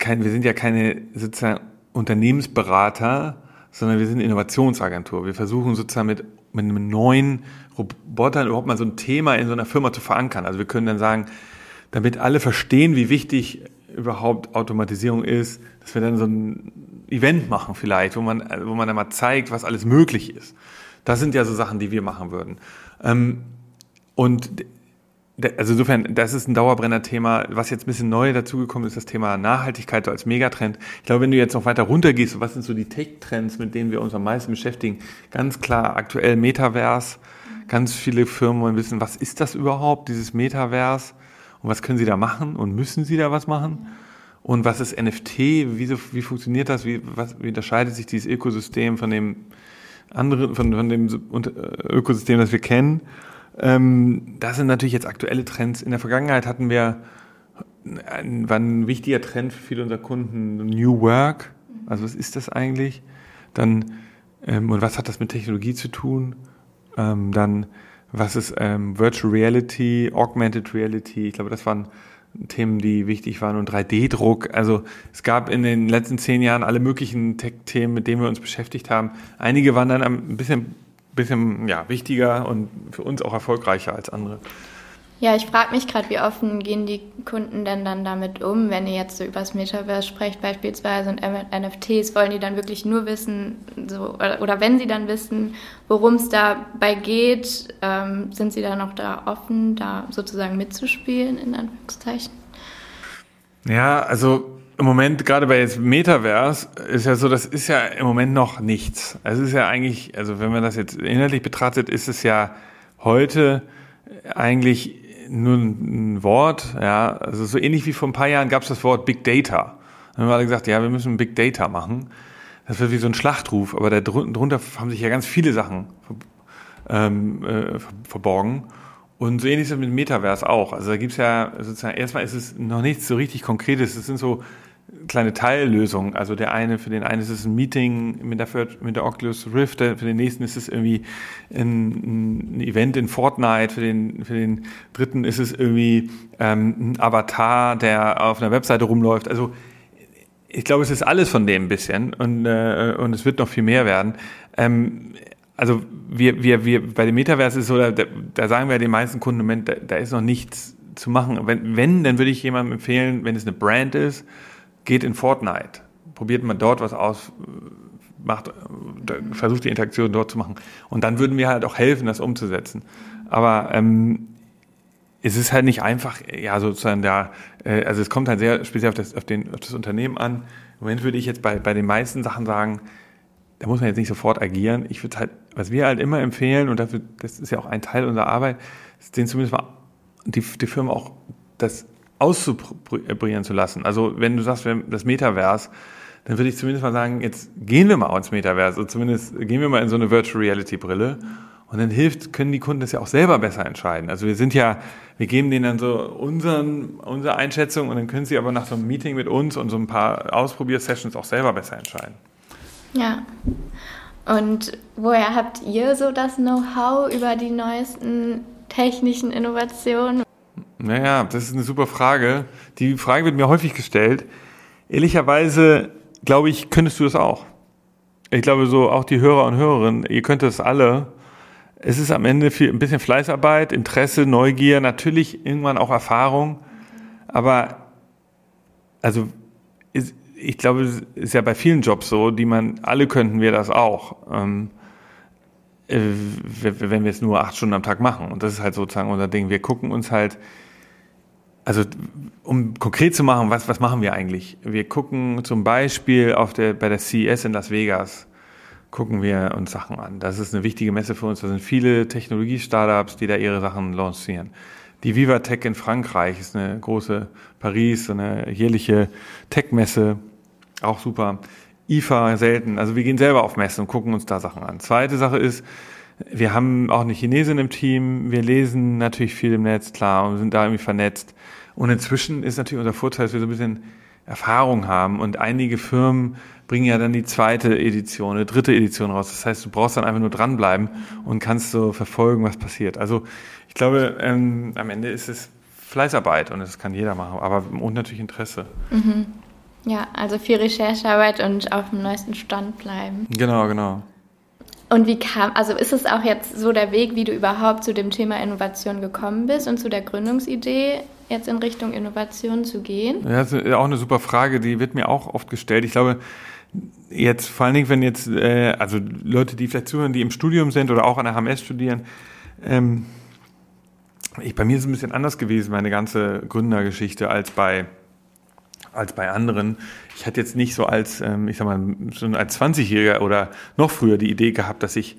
[SPEAKER 1] kein, wir sind ja keine sozusagen Unternehmensberater, sondern wir sind Innovationsagentur. Wir versuchen sozusagen mit, mit einem neuen Roboter überhaupt mal so ein Thema in so einer Firma zu verankern. Also wir können dann sagen, damit alle verstehen, wie wichtig überhaupt Automatisierung ist, dass wir dann so ein Event machen vielleicht, wo man, wo man dann mal zeigt, was alles möglich ist. Das sind ja so Sachen, die wir machen würden. Ähm, und also insofern, das ist ein Dauerbrenner-Thema. Was jetzt ein bisschen neu dazugekommen ist, das Thema Nachhaltigkeit als Megatrend. Ich glaube, wenn du jetzt noch weiter runtergehst, was sind so die Tech-Trends, mit denen wir uns am meisten beschäftigen? Ganz klar aktuell Metaverse. Ganz viele Firmen wollen wissen, was ist das überhaupt, dieses Metaverse? Und was können sie da machen? Und müssen sie da was machen? Und was ist NFT? Wie, wie funktioniert das? Wie, was, wie unterscheidet sich dieses Ökosystem von dem anderen, von, von dem Ökosystem, das wir kennen? Ähm, das sind natürlich jetzt aktuelle Trends. In der Vergangenheit hatten wir, war ein wichtiger Trend für viele unserer Kunden New Work. Also was ist das eigentlich? Dann, ähm, und was hat das mit Technologie zu tun? Ähm, dann, was ist Virtual Reality, Augmented Reality? Ich glaube, das waren Themen, die wichtig waren und 3D-Druck. Also es gab in den letzten zehn Jahren alle möglichen Tech-Themen, mit denen wir uns beschäftigt haben. Einige waren dann ein bisschen bisschen ja, wichtiger und für uns auch erfolgreicher als andere.
[SPEAKER 3] Ja, ich frage mich gerade, wie offen gehen die Kunden denn dann damit um, wenn ihr jetzt so über das Metaverse sprecht beispielsweise und NFTs, wollen die dann wirklich nur wissen, so, oder, oder wenn sie dann wissen, worum es dabei geht, ähm, sind sie dann noch da offen, da sozusagen mitzuspielen, in Anführungszeichen?
[SPEAKER 1] Ja, also im Moment, gerade bei jetzt Metaverse, ist ja so, das ist ja im Moment noch nichts. Es ist ja eigentlich, also wenn man das jetzt inhaltlich betrachtet, ist es ja heute eigentlich nur ein Wort, ja, also so ähnlich wie vor ein paar Jahren gab es das Wort Big Data. Dann haben wir alle gesagt, ja, wir müssen Big Data machen. Das wird wie so ein Schlachtruf, aber darunter haben sich ja ganz viele Sachen ähm, äh, verborgen. Und so ähnlich ist es mit Metaverse auch. Also da gibt's ja sozusagen, erstmal ist es noch nichts so richtig Konkretes. Es sind so kleine Teillösungen. Also der eine, für den einen ist es ein Meeting mit der, mit der Oculus Rift, für den nächsten ist es irgendwie ein, ein Event in Fortnite, für den, für den dritten ist es irgendwie ähm, ein Avatar, der auf einer Webseite rumläuft. Also ich glaube, es ist alles von dem ein bisschen und, äh, und es wird noch viel mehr werden. Ähm, also wir, wir, wir bei dem Metaverse ist so, da, da sagen wir den meisten Kunden, Moment, da, da ist noch nichts zu machen. Wenn, wenn, dann würde ich jemandem empfehlen, wenn es eine Brand ist, geht in Fortnite, probiert mal dort was aus, macht, versucht die Interaktion dort zu machen. Und dann würden wir halt auch helfen, das umzusetzen. Aber ähm, es ist halt nicht einfach, ja, sozusagen da, äh, also es kommt halt sehr speziell auf das, auf, den, auf das Unternehmen an. Im Moment würde ich jetzt bei, bei den meisten Sachen sagen, da muss man jetzt nicht sofort agieren. Ich würde halt, was wir halt immer empfehlen, und dafür, das ist ja auch ein Teil unserer Arbeit, ist den zumindest mal die, die Firma auch das auszuprobieren zu lassen. Also wenn du sagst, das Metaverse, dann würde ich zumindest mal sagen, jetzt gehen wir mal ins Metaverse, also zumindest gehen wir mal in so eine Virtual Reality Brille. Und dann hilft, können die Kunden das ja auch selber besser entscheiden. Also wir sind ja, wir geben denen dann so unseren, unsere Einschätzung und dann können sie aber nach so einem Meeting mit uns und so ein paar Ausprobiersessions auch selber besser entscheiden.
[SPEAKER 3] Ja. Und woher habt ihr so das Know-how über die neuesten technischen Innovationen?
[SPEAKER 1] Naja, das ist eine super Frage. Die Frage wird mir häufig gestellt. Ehrlicherweise, glaube ich, könntest du das auch. Ich glaube, so auch die Hörer und Hörerinnen, ihr könnt das alle. Es ist am Ende viel, ein bisschen Fleißarbeit, Interesse, Neugier, natürlich irgendwann auch Erfahrung. Aber, also, ist, ich glaube, es ist ja bei vielen Jobs so, die man, alle könnten wir das auch. Ähm, äh, wenn wir es nur acht Stunden am Tag machen. Und das ist halt sozusagen unser Ding. Wir gucken uns halt also um konkret zu machen, was, was machen wir eigentlich? Wir gucken zum Beispiel auf der, bei der CES in Las Vegas, gucken wir uns Sachen an. Das ist eine wichtige Messe für uns. Da sind viele Technologie-Startups, die da ihre Sachen lancieren. Die Vivatech in Frankreich ist eine große Paris, eine jährliche Tech-Messe, auch super. IFA selten. Also wir gehen selber auf Messen und gucken uns da Sachen an. Zweite Sache ist, wir haben auch eine Chinesin im Team. Wir lesen natürlich viel im Netz, klar, und sind da irgendwie vernetzt. Und inzwischen ist natürlich unser Vorteil, dass wir so ein bisschen Erfahrung haben und einige Firmen bringen ja dann die zweite Edition, eine dritte Edition raus. Das heißt, du brauchst dann einfach nur dranbleiben und kannst so verfolgen, was passiert. Also ich glaube, ähm, am Ende ist es Fleißarbeit und das kann jeder machen, aber und natürlich Interesse.
[SPEAKER 3] Mhm. Ja, also viel Recherchearbeit und auf dem neuesten Stand bleiben.
[SPEAKER 1] Genau, genau.
[SPEAKER 3] Und wie kam, also ist es auch jetzt so der Weg, wie du überhaupt zu dem Thema Innovation gekommen bist und zu der Gründungsidee, jetzt in Richtung Innovation zu gehen?
[SPEAKER 1] Ja, das ist auch eine super Frage, die wird mir auch oft gestellt. Ich glaube, jetzt vor allen Dingen, wenn jetzt, äh, also Leute, die vielleicht zuhören, die im Studium sind oder auch an der HMS studieren, ähm, ich, bei mir ist es ein bisschen anders gewesen, meine ganze Gründergeschichte, als bei als bei anderen. Ich hatte jetzt nicht so als, ähm, ich sag mal, so als 20-Jähriger oder noch früher die Idee gehabt, dass ich,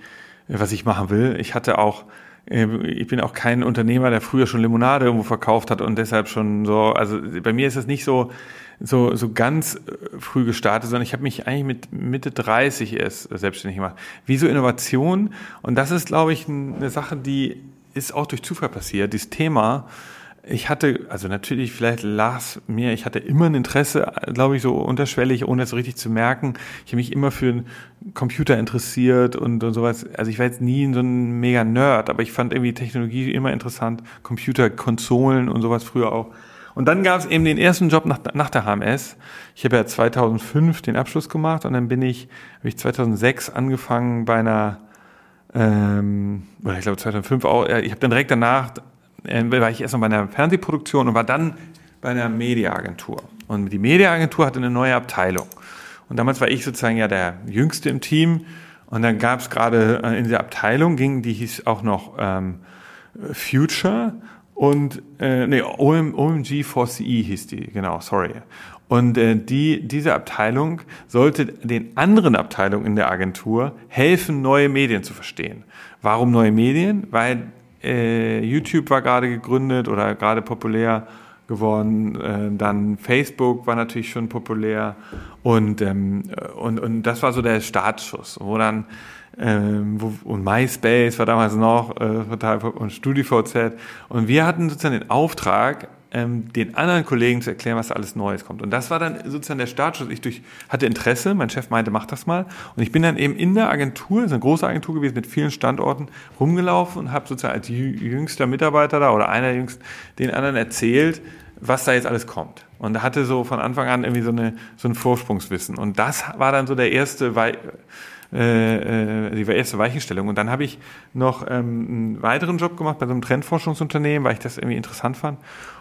[SPEAKER 1] was ich machen will. Ich hatte auch, äh, ich bin auch kein Unternehmer, der früher schon Limonade irgendwo verkauft hat und deshalb schon so, also bei mir ist es nicht so, so, so ganz äh, früh gestartet, sondern ich habe mich eigentlich mit Mitte 30 erst selbstständig gemacht. Wie so Innovation. Und das ist, glaube ich, eine Sache, die ist auch durch Zufall passiert. Dieses Thema, ich hatte, also natürlich, vielleicht las mir, ich hatte immer ein Interesse, glaube ich, so unterschwellig, ohne es so richtig zu merken. Ich habe mich immer für einen Computer interessiert und, und sowas. Also ich war jetzt nie so ein mega Nerd, aber ich fand irgendwie Technologie immer interessant. Computer, Konsolen und sowas früher auch. Und dann gab es eben den ersten Job nach, nach der HMS. Ich habe ja 2005 den Abschluss gemacht und dann bin ich, habe ich 2006 angefangen bei einer, ähm, oder ich glaube 2005 auch, ich habe dann direkt danach äh, war ich erstmal bei einer Fernsehproduktion und war dann bei einer Mediaagentur. Und die Mediaagentur hatte eine neue Abteilung. Und damals war ich sozusagen ja der Jüngste im Team. Und dann gab es gerade äh, in dieser Abteilung, ging, die hieß auch noch ähm, Future und äh, nee, OM, OMG 4CE hieß die, genau, sorry. Und äh, die, diese Abteilung sollte den anderen Abteilungen in der Agentur helfen, neue Medien zu verstehen. Warum neue Medien? Weil äh, YouTube war gerade gegründet oder gerade populär geworden. Äh, dann Facebook war natürlich schon populär und, ähm, und, und das war so der Startschuss, wo dann ähm, wo, und MySpace war damals noch äh, total und StudiVZ und wir hatten sozusagen den Auftrag, ähm, den anderen Kollegen zu erklären, was da alles Neues kommt. Und das war dann sozusagen der Startschuss. Ich durch, hatte Interesse, mein Chef meinte, mach das mal. Und ich bin dann eben in der Agentur, ist eine große Agentur gewesen mit vielen Standorten, rumgelaufen und habe sozusagen als jüngster Mitarbeiter da oder einer jüngst den anderen erzählt, was da jetzt alles kommt. Und hatte so von Anfang an irgendwie so, eine, so ein Vorsprungswissen. Und das war dann so der erste, Wei äh, äh, die erste Weichenstellung. Und dann habe ich noch ähm, einen weiteren Job gemacht bei so einem Trendforschungsunternehmen, weil ich das irgendwie interessant fand.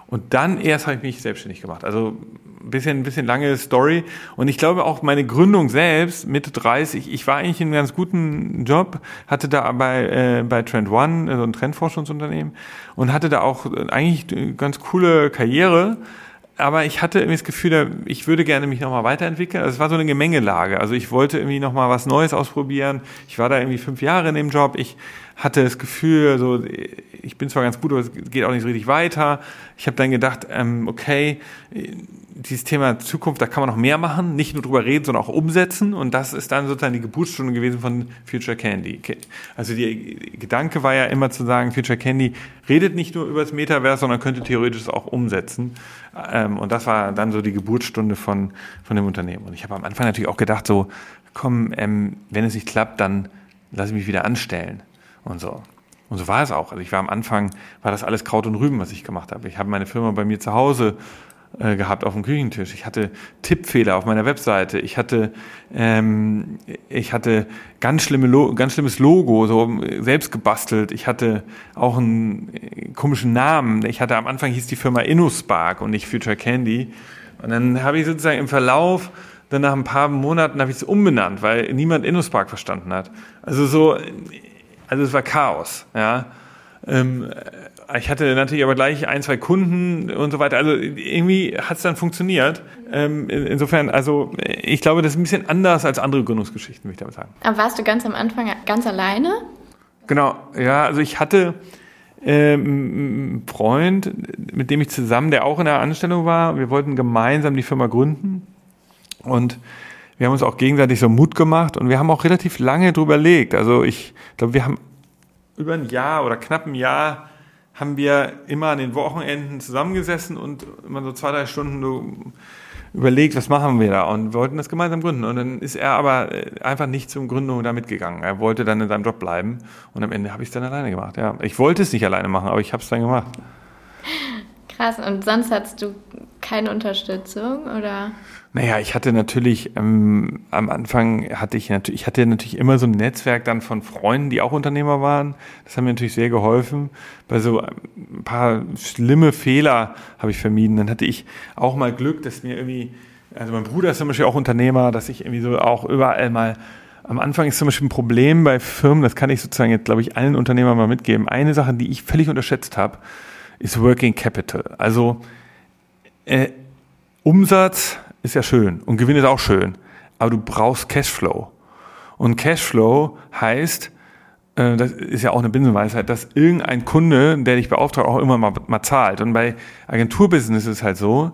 [SPEAKER 1] Und dann erst habe ich mich selbstständig gemacht. Also ein bisschen, ein bisschen lange Story. Und ich glaube auch meine Gründung selbst, Mitte 30, ich war eigentlich in einem ganz guten Job, hatte da bei, äh, bei Trend One, so ein Trendforschungsunternehmen, und hatte da auch eigentlich eine ganz coole Karriere aber ich hatte irgendwie das Gefühl, ich würde gerne mich nochmal weiterentwickeln. Also es war so eine Gemengelage. Also ich wollte irgendwie nochmal was Neues ausprobieren. Ich war da irgendwie fünf Jahre in dem Job. Ich hatte das Gefühl, so, ich bin zwar ganz gut, aber es geht auch nicht so richtig weiter. Ich habe dann gedacht, ähm, okay, dieses Thema Zukunft, da kann man noch mehr machen, nicht nur drüber reden, sondern auch umsetzen. Und das ist dann sozusagen die Geburtsstunde gewesen von Future Candy. Also die Gedanke war ja immer zu sagen, Future Candy redet nicht nur über das Metaverse, sondern könnte theoretisch auch umsetzen. Ähm, und das war dann so die Geburtsstunde von, von dem Unternehmen. Und ich habe am Anfang natürlich auch gedacht, so, komm, ähm, wenn es nicht klappt, dann lass ich mich wieder anstellen und so. Und so war es auch. Also ich war am Anfang, war das alles Kraut und Rüben, was ich gemacht habe. Ich habe meine Firma bei mir zu Hause äh, gehabt auf dem Küchentisch. Ich hatte Tippfehler auf meiner Webseite. Ich hatte, ähm, ich hatte ganz, schlimme ganz schlimmes Logo, so selbst gebastelt. Ich hatte auch einen äh, komischen Namen. Ich hatte am Anfang hieß die Firma InnoSpark und nicht Future Candy. Und dann habe ich sozusagen im Verlauf dann nach ein paar Monaten habe ich es umbenannt, weil niemand InnoSpark verstanden hat. Also so, also es war Chaos, ja. Ähm, ich hatte natürlich aber gleich ein, zwei Kunden und so weiter. Also irgendwie hat es dann funktioniert. Ähm, insofern, also ich glaube, das ist ein bisschen anders als andere Gründungsgeschichten, würde ich damit sagen.
[SPEAKER 3] Aber warst du ganz am Anfang ganz alleine?
[SPEAKER 1] Genau, ja, also ich hatte ähm, einen Freund, mit dem ich zusammen, der auch in der Anstellung war. Wir wollten gemeinsam die Firma gründen und wir haben uns auch gegenseitig so Mut gemacht und wir haben auch relativ lange drüber überlegt. Also ich glaube, wir haben über ein Jahr oder knapp ein Jahr haben wir immer an den Wochenenden zusammengesessen und immer so zwei, drei Stunden überlegt, was machen wir da und wollten das gemeinsam gründen. Und dann ist er aber äh, einfach nicht zum Gründung da mitgegangen. Er wollte dann in seinem Job bleiben und am Ende habe ich es dann alleine gemacht. Ja, ich wollte es nicht alleine machen, aber ich habe es dann gemacht.
[SPEAKER 3] Krass. Und sonst hattest du keine Unterstützung oder?
[SPEAKER 1] Naja, ich hatte natürlich ähm, am Anfang hatte ich natürlich, ich hatte natürlich immer so ein Netzwerk dann von Freunden, die auch Unternehmer waren. Das hat mir natürlich sehr geholfen. Bei so ein paar schlimme Fehler habe ich vermieden. Dann hatte ich auch mal Glück, dass mir irgendwie, also mein Bruder ist zum Beispiel auch Unternehmer, dass ich irgendwie so auch überall mal am Anfang ist zum Beispiel ein Problem bei Firmen, das kann ich sozusagen jetzt, glaube ich, allen Unternehmern mal mitgeben. Eine Sache, die ich völlig unterschätzt habe, ist Working Capital. Also äh, Umsatz ist ja schön und Gewinn ist auch schön, aber du brauchst Cashflow. Und Cashflow heißt, äh, das ist ja auch eine Binsenweisheit, dass irgendein Kunde, der dich beauftragt, auch immer mal, mal zahlt. Und bei Agenturbusiness ist es halt so,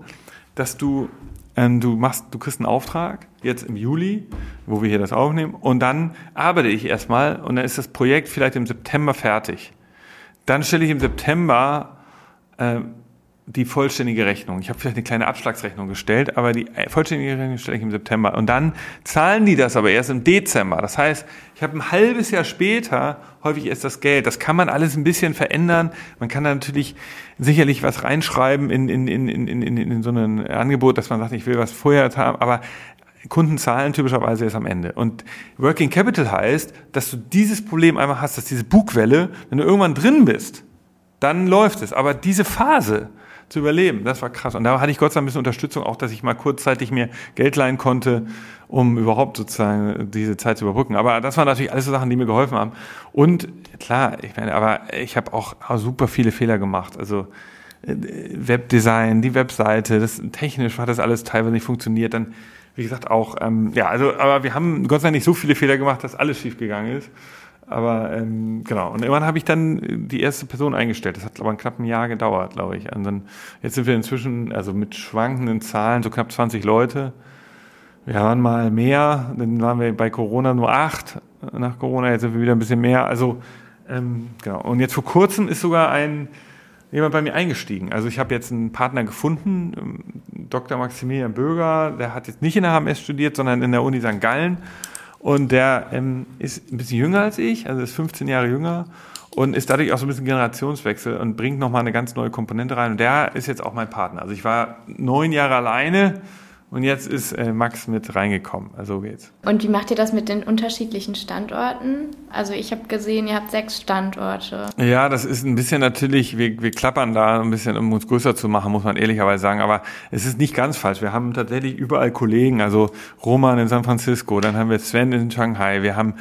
[SPEAKER 1] dass du ähm, du machst, du kriegst einen Auftrag jetzt im Juli, wo wir hier das aufnehmen, und dann arbeite ich erstmal und dann ist das Projekt vielleicht im September fertig. Dann stelle ich im September äh, die vollständige Rechnung. Ich habe vielleicht eine kleine Abschlagsrechnung gestellt, aber die vollständige Rechnung stelle ich im September. Und dann zahlen die das aber erst im Dezember. Das heißt, ich habe ein halbes Jahr später häufig erst das Geld. Das kann man alles ein bisschen verändern. Man kann da natürlich sicherlich was reinschreiben in, in, in, in, in, in so ein Angebot, dass man sagt, ich will was vorher haben. Aber Kunden zahlen typischerweise erst am Ende. Und Working Capital heißt, dass du dieses Problem einmal hast, dass diese Bugwelle, wenn du irgendwann drin bist, dann läuft es. Aber diese Phase zu überleben, das war krass. Und da hatte ich Gott sei Dank ein bisschen Unterstützung, auch dass ich mal kurzzeitig mir Geld leihen konnte, um überhaupt sozusagen diese Zeit zu überbrücken. Aber das waren natürlich alles so Sachen, die mir geholfen haben. Und klar, ich meine, aber ich habe auch super viele Fehler gemacht. Also Webdesign, die Webseite, das technisch hat das alles teilweise nicht funktioniert. Dann, wie gesagt, auch, ähm, ja, also, aber wir haben Gott sei Dank nicht so viele Fehler gemacht, dass alles schief gegangen ist. Aber ähm, genau, und irgendwann habe ich dann die erste Person eingestellt. Das hat aber knapp ein Jahr gedauert, glaube ich. Und dann, jetzt sind wir inzwischen, also mit schwankenden Zahlen, so knapp 20 Leute. Wir waren mal mehr, dann waren wir bei Corona nur acht. Nach Corona, jetzt sind wir wieder ein bisschen mehr. Also ähm, genau. Und jetzt vor kurzem ist sogar ein jemand bei mir eingestiegen. Also ich habe jetzt einen Partner gefunden, ähm, Dr. Maximilian Böger, der hat jetzt nicht in der HMS studiert, sondern in der Uni St. Gallen. Und der ähm, ist ein bisschen jünger als ich, also ist 15 Jahre jünger und ist dadurch auch so ein bisschen Generationswechsel und bringt nochmal eine ganz neue Komponente rein. Und der ist jetzt auch mein Partner. Also ich war neun Jahre alleine und jetzt ist äh, Max mit reingekommen. Also so geht's.
[SPEAKER 3] Und wie macht ihr das mit den unterschiedlichen Standorten? Also ich habe gesehen, ihr habt sechs Standorte.
[SPEAKER 1] Ja, das ist ein bisschen natürlich, wir, wir klappern da ein bisschen, um uns größer zu machen, muss man ehrlicherweise sagen. Aber es ist nicht ganz falsch. Wir haben tatsächlich überall Kollegen. Also Roman in San Francisco, dann haben wir Sven in Shanghai, wir haben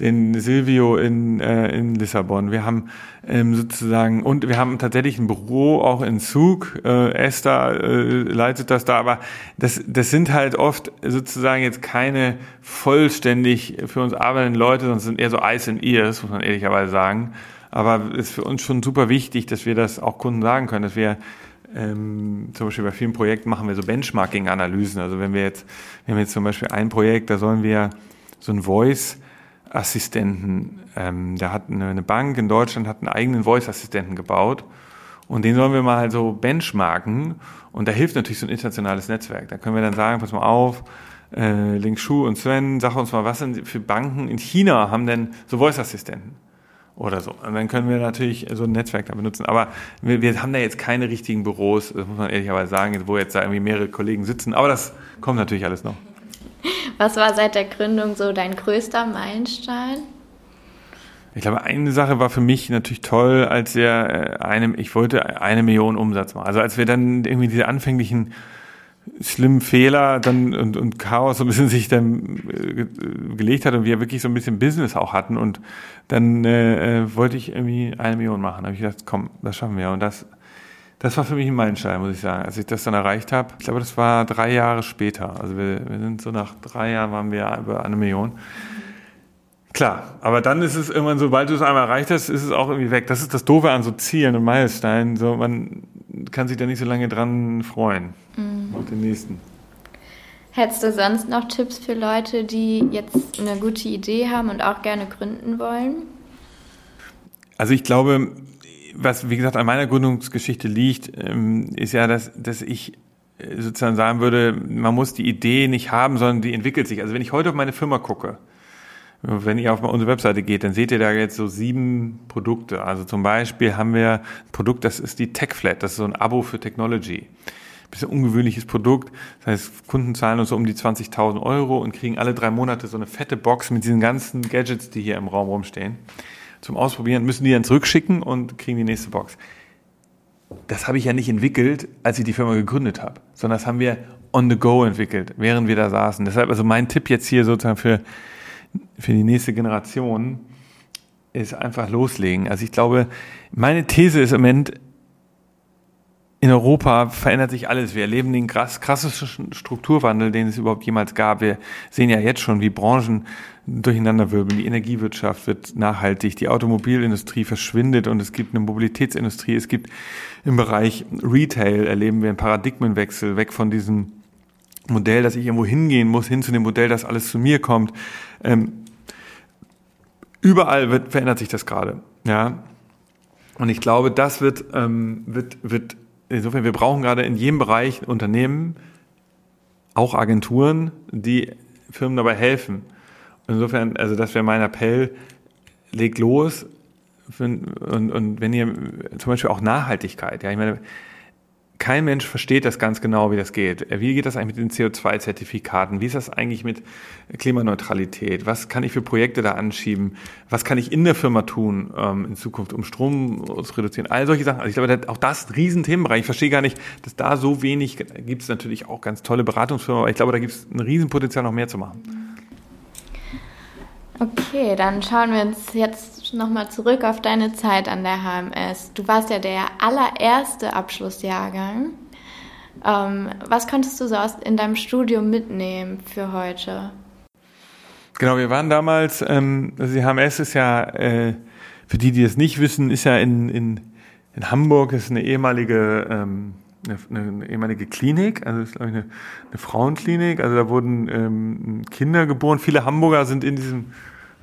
[SPEAKER 1] den Silvio in, äh, in Lissabon. Wir haben ähm, sozusagen, und wir haben tatsächlich ein Büro auch in Zug. Äh, Esther äh, leitet das da, aber das, das sind halt oft sozusagen jetzt keine vollständig für uns arbeitenden Leute, sondern sind eher so Eyes and Ears, muss man ehrlicherweise sagen. Aber es ist für uns schon super wichtig, dass wir das auch Kunden sagen können, dass wir ähm, zum Beispiel bei vielen Projekten machen wir so Benchmarking-Analysen. Also wenn wir jetzt, wir haben jetzt zum Beispiel ein Projekt, da sollen wir so ein Voice Assistenten. Ähm, der hat eine, eine, Bank in Deutschland hat einen eigenen Voice-Assistenten gebaut und den sollen wir mal so benchmarken und da hilft natürlich so ein internationales Netzwerk. Da können wir dann sagen, pass mal auf, äh, Link Shu und Sven, sag uns mal, was sind für Banken in China haben denn so Voice-Assistenten? Oder so. Und dann können wir natürlich so ein Netzwerk da benutzen. Aber wir, wir haben da jetzt keine richtigen Büros, das muss man ehrlicherweise sagen, wo jetzt da irgendwie mehrere Kollegen sitzen. Aber das kommt natürlich alles noch.
[SPEAKER 3] Was war seit der Gründung so dein größter Meilenstein?
[SPEAKER 1] Ich glaube, eine Sache war für mich natürlich toll, als wir äh, eine, ich wollte eine Million Umsatz machen. Also als wir dann irgendwie diese anfänglichen schlimmen Fehler dann und, und Chaos so ein bisschen <laughs> sich dann äh, gelegt hat und wir wirklich so ein bisschen Business auch hatten und dann äh, äh wollte ich irgendwie eine Million machen. Da habe ich gedacht, komm, das schaffen wir. Und das das war für mich ein Meilenstein, muss ich sagen. Als ich das dann erreicht habe, ich glaube, das war drei Jahre später. Also wir, wir sind so nach drei Jahren waren wir über eine Million. Klar, aber dann ist es irgendwann, sobald du es einmal erreicht hast, ist es auch irgendwie weg. Das ist das Doofe an so Zielen und Meilensteinen. So, man kann sich da nicht so lange dran freuen. Mhm. Auf den nächsten.
[SPEAKER 3] Hättest du sonst noch Tipps für Leute, die jetzt eine gute Idee haben und auch gerne gründen wollen?
[SPEAKER 1] Also ich glaube, was, wie gesagt, an meiner Gründungsgeschichte liegt, ähm, ist ja, dass, dass ich äh, sozusagen sagen würde, man muss die Idee nicht haben, sondern die entwickelt sich. Also wenn ich heute auf meine Firma gucke, wenn ihr auf unsere Webseite geht, dann seht ihr da jetzt so sieben Produkte. Also zum Beispiel haben wir ein Produkt, das ist die TechFlat, das ist so ein Abo für Technology. Ein bisschen ungewöhnliches Produkt. Das heißt, Kunden zahlen uns so um die 20.000 Euro und kriegen alle drei Monate so eine fette Box mit diesen ganzen Gadgets, die hier im Raum rumstehen zum Ausprobieren, müssen die dann zurückschicken und kriegen die nächste Box. Das habe ich ja nicht entwickelt, als ich die Firma gegründet habe, sondern das haben wir on the go entwickelt, während wir da saßen. Deshalb also mein Tipp jetzt hier sozusagen für, für die nächste Generation ist einfach loslegen. Also ich glaube, meine These ist im Moment, in Europa verändert sich alles. Wir erleben den krass, krassesten Strukturwandel, den es überhaupt jemals gab. Wir sehen ja jetzt schon, wie Branchen durcheinanderwirbeln. Die Energiewirtschaft wird nachhaltig, die Automobilindustrie verschwindet und es gibt eine Mobilitätsindustrie. Es gibt im Bereich Retail erleben wir einen Paradigmenwechsel weg von diesem Modell, dass ich irgendwo hingehen muss, hin zu dem Modell, dass alles zu mir kommt. Ähm, überall wird, verändert sich das gerade. Ja, und ich glaube, das wird, ähm, wird, wird insofern, wir brauchen gerade in jedem Bereich Unternehmen, auch Agenturen, die Firmen dabei helfen. Insofern, also das wäre mein Appell, legt los. Und, und wenn ihr zum Beispiel auch Nachhaltigkeit, ja, ich meine, kein Mensch versteht das ganz genau, wie das geht. Wie geht das eigentlich mit den CO2-Zertifikaten? Wie ist das eigentlich mit Klimaneutralität? Was kann ich für Projekte da anschieben? Was kann ich in der Firma tun ähm, in Zukunft, um Strom zu reduzieren? All solche Sachen. Also ich glaube, auch das ist ein Riesenthemenbereich. Ich verstehe gar nicht, dass da so wenig, gibt es natürlich auch ganz tolle Beratungsfirmen, aber ich glaube, da gibt es ein Riesenpotenzial, noch mehr zu machen.
[SPEAKER 3] Okay, dann schauen wir uns jetzt Nochmal zurück auf deine Zeit an der HMS. Du warst ja der allererste Abschlussjahrgang. Ähm, was konntest du so in deinem Studium mitnehmen für heute?
[SPEAKER 1] Genau, wir waren damals, ähm, also die HMS ist ja, äh, für die, die es nicht wissen, ist ja in, in, in Hamburg, ist eine ehemalige, ähm, eine, eine ehemalige Klinik, also ist glaube ich eine, eine Frauenklinik, also da wurden ähm, Kinder geboren. Viele Hamburger sind in diesem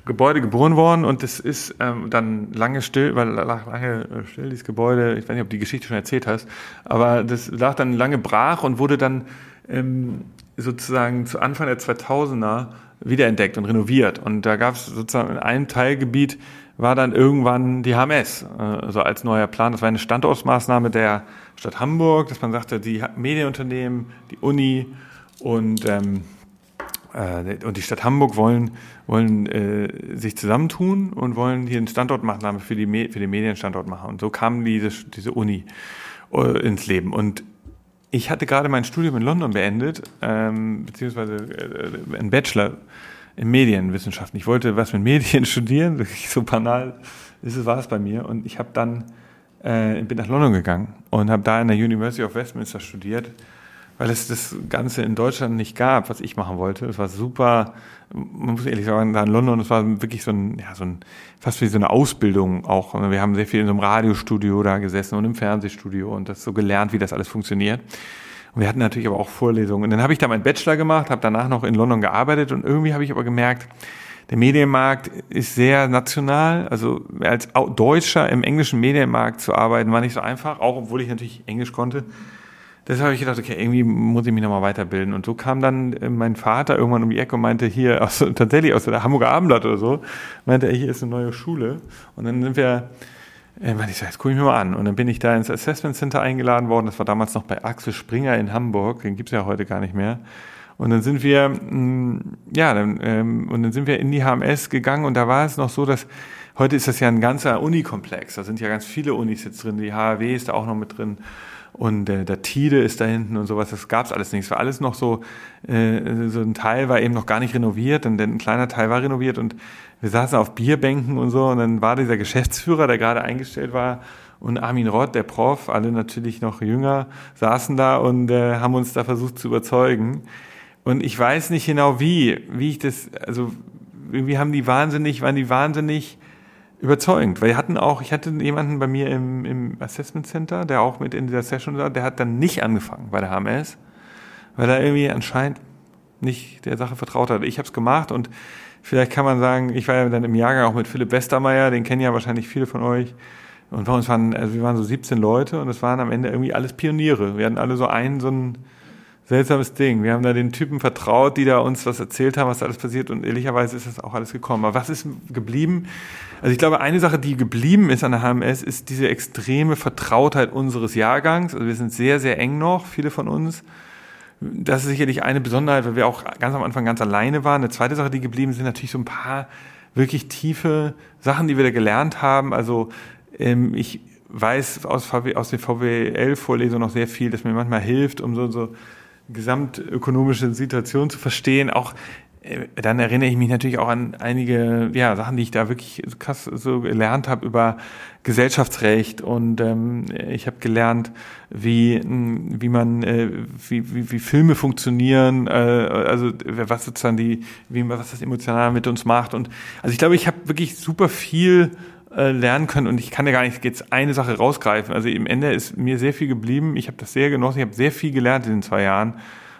[SPEAKER 1] Gebäude geboren worden und es ist ähm, dann lange still, weil lange äh, still, dieses Gebäude, ich weiß nicht, ob du die Geschichte schon erzählt hast, aber das lag dann lange brach und wurde dann ähm, sozusagen zu Anfang der 2000er wiederentdeckt und renoviert. Und da gab es sozusagen in einem Teilgebiet war dann irgendwann die HMS, äh, also als neuer Plan. Das war eine Standortsmaßnahme der Stadt Hamburg, dass man sagte, die Medienunternehmen, die Uni und ähm, äh, und die Stadt Hamburg wollen, wollen äh, sich zusammentun und wollen hier einen Standortmaßnahme für, für den Medienstandort machen. Und so kam diese, diese Uni äh, ins Leben. Und ich hatte gerade mein Studium in London beendet, ähm, beziehungsweise äh, einen Bachelor Medienwissenschaften. Ich wollte was mit Medien <laughs> studieren, so banal ist es, war es bei mir. Und ich habe dann äh, bin nach London gegangen und habe da in der University of Westminster studiert weil es das Ganze in Deutschland nicht gab, was ich machen wollte. Es war super, man muss ehrlich sagen, da in London, es war wirklich so ein, ja, so ein, fast wie so eine Ausbildung auch. Wir haben sehr viel in so einem Radiostudio da gesessen und im Fernsehstudio und das so gelernt, wie das alles funktioniert. Und wir hatten natürlich aber auch Vorlesungen. Und dann habe ich da meinen Bachelor gemacht, habe danach noch in London gearbeitet und irgendwie habe ich aber gemerkt, der Medienmarkt ist sehr national. Also als Deutscher im englischen Medienmarkt zu arbeiten, war nicht so einfach, auch obwohl ich natürlich Englisch konnte das habe ich gedacht, okay, irgendwie muss ich mich nochmal weiterbilden. Und so kam dann äh, mein Vater irgendwann um die Ecke und meinte hier, aus, <laughs> tatsächlich aus der Hamburger Abendblatt oder so, meinte er, hier ist eine neue Schule. Und dann sind wir, äh, meinte ich, so, jetzt gucke ich mir mal an. Und dann bin ich da ins Assessment Center eingeladen worden. Das war damals noch bei Axel Springer in Hamburg. Den gibt's ja heute gar nicht mehr. Und dann sind wir, mm, ja, dann, ähm, und dann sind wir in die HMS gegangen und da war es noch so, dass heute ist das ja ein ganzer Unikomplex. Da sind ja ganz viele Unis jetzt drin. Die HAW ist da auch noch mit drin und äh, der Tide ist da hinten und sowas, das gab's alles nicht. Es war alles noch so, äh, so ein Teil war eben noch gar nicht renoviert, und ein kleiner Teil war renoviert und wir saßen auf Bierbänken und so und dann war dieser Geschäftsführer, der gerade eingestellt war und Armin Rott, der Prof, alle natürlich noch jünger, saßen da und äh, haben uns da versucht zu überzeugen. Und ich weiß nicht genau wie, wie ich das, also irgendwie haben die wahnsinnig, waren die wahnsinnig überzeugend, weil wir hatten auch, ich hatte jemanden bei mir im, im Assessment Center, der auch mit in dieser Session war, der hat dann nicht angefangen bei der HMS, weil er irgendwie anscheinend nicht der Sache vertraut hat. Ich habe es gemacht und vielleicht kann man sagen, ich war ja dann im Jahrgang auch mit Philipp Westermeier, den kennen ja wahrscheinlich viele von euch. Und bei uns waren, also wir waren so 17 Leute und es waren am Ende irgendwie alles Pioniere. Wir hatten alle so einen, so ein seltsames Ding. Wir haben da den Typen vertraut, die da uns was erzählt haben, was da alles passiert und ehrlicherweise ist das auch alles gekommen. Aber was ist geblieben? Also ich glaube, eine Sache, die geblieben ist an der HMS, ist diese extreme Vertrautheit unseres Jahrgangs. Also wir sind sehr, sehr eng noch, viele von uns. Das ist sicherlich eine Besonderheit, weil wir auch ganz am Anfang ganz alleine waren. Eine zweite Sache, die geblieben sind, natürlich so ein paar wirklich tiefe Sachen, die wir da gelernt haben. Also ähm, ich weiß aus, VW, aus den VWL-Vorlesungen noch sehr viel, das mir manchmal hilft, um so, so gesamtökonomische Situation zu verstehen. Auch dann erinnere ich mich natürlich auch an einige ja, Sachen, die ich da wirklich krass so gelernt habe über Gesellschaftsrecht und ähm, ich habe gelernt, wie wie man äh, wie, wie, wie Filme funktionieren, äh, also was sozusagen die wie was das emotional mit uns macht und also ich glaube, ich habe wirklich super viel äh, lernen können und ich kann ja gar nicht jetzt eine Sache rausgreifen. Also im Ende ist mir sehr viel geblieben. Ich habe das sehr genossen. Ich habe sehr viel gelernt in den zwei Jahren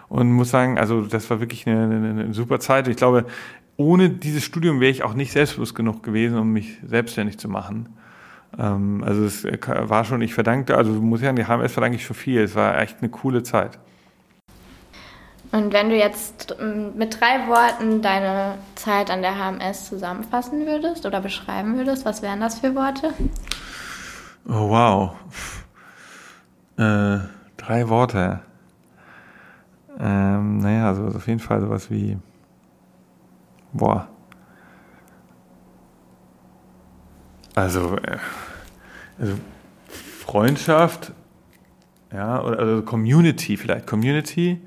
[SPEAKER 1] und muss sagen, also das war wirklich eine, eine, eine super Zeit. Ich glaube, ohne dieses Studium wäre ich auch nicht selbstbewusst genug gewesen, um mich selbstständig zu machen. Ähm, also es war schon, ich verdankte, also muss ich sagen, die HMS verdanke ich schon viel. Es war echt eine coole Zeit.
[SPEAKER 3] Und wenn du jetzt ähm, mit drei Worten deine Zeit an der HMS zusammenfassen würdest oder beschreiben würdest, was wären das für Worte?
[SPEAKER 1] Oh, wow. Äh, drei Worte. Ähm, naja, also auf jeden Fall sowas wie, boah. Also, äh, also Freundschaft, ja, oder also Community vielleicht, Community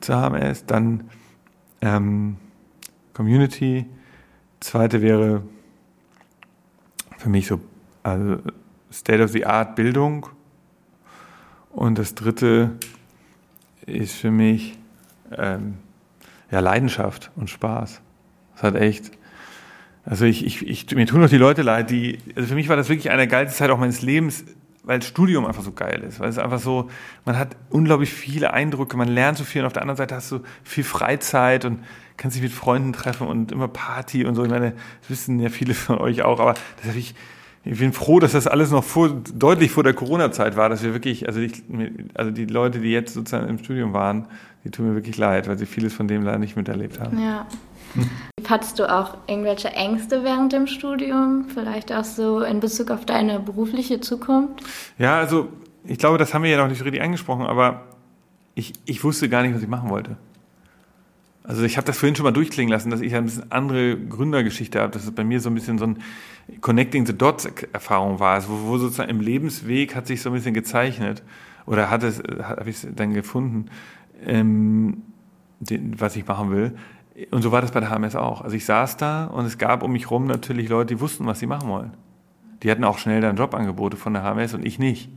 [SPEAKER 1] zu haben ist, dann ähm, Community, zweite wäre für mich so also State of the Art Bildung. Und das dritte ist für mich ähm, ja, Leidenschaft und Spaß. Das hat echt. Also ich, ich, ich, mir tun doch die Leute leid, die, also für mich war das wirklich eine geilste Zeit auch meines Lebens, weil das Studium einfach so geil ist. Weil es einfach so, man hat unglaublich viele Eindrücke, man lernt so viel und auf der anderen Seite hast du viel Freizeit und kannst dich mit Freunden treffen und immer Party und so. Ich meine, das wissen ja viele von euch auch, aber das habe ich, ich bin froh, dass das alles noch vor, deutlich vor der Corona-Zeit war, dass wir wirklich, also, ich, also die Leute, die jetzt sozusagen im Studium waren, die tun mir wirklich leid, weil sie vieles von dem leider nicht miterlebt haben.
[SPEAKER 3] Ja. Hattest du auch irgendwelche Ängste während dem Studium? Vielleicht auch so in Bezug auf deine berufliche Zukunft?
[SPEAKER 1] Ja, also ich glaube, das haben wir ja noch nicht richtig angesprochen, aber ich, ich wusste gar nicht, was ich machen wollte. Also ich habe das vorhin schon mal durchklingen lassen, dass ich ein bisschen andere Gründergeschichte habe, dass es bei mir so ein bisschen so ein Connecting the Dots Erfahrung war, also wo, wo sozusagen im Lebensweg hat sich so ein bisschen gezeichnet oder hat es, habe ich es dann gefunden, ähm, den, was ich machen will. Und so war das bei der HMS auch. Also ich saß da und es gab um mich rum natürlich Leute, die wussten, was sie machen wollen. Die hatten auch schnell dann Jobangebote von der HMS und ich nicht.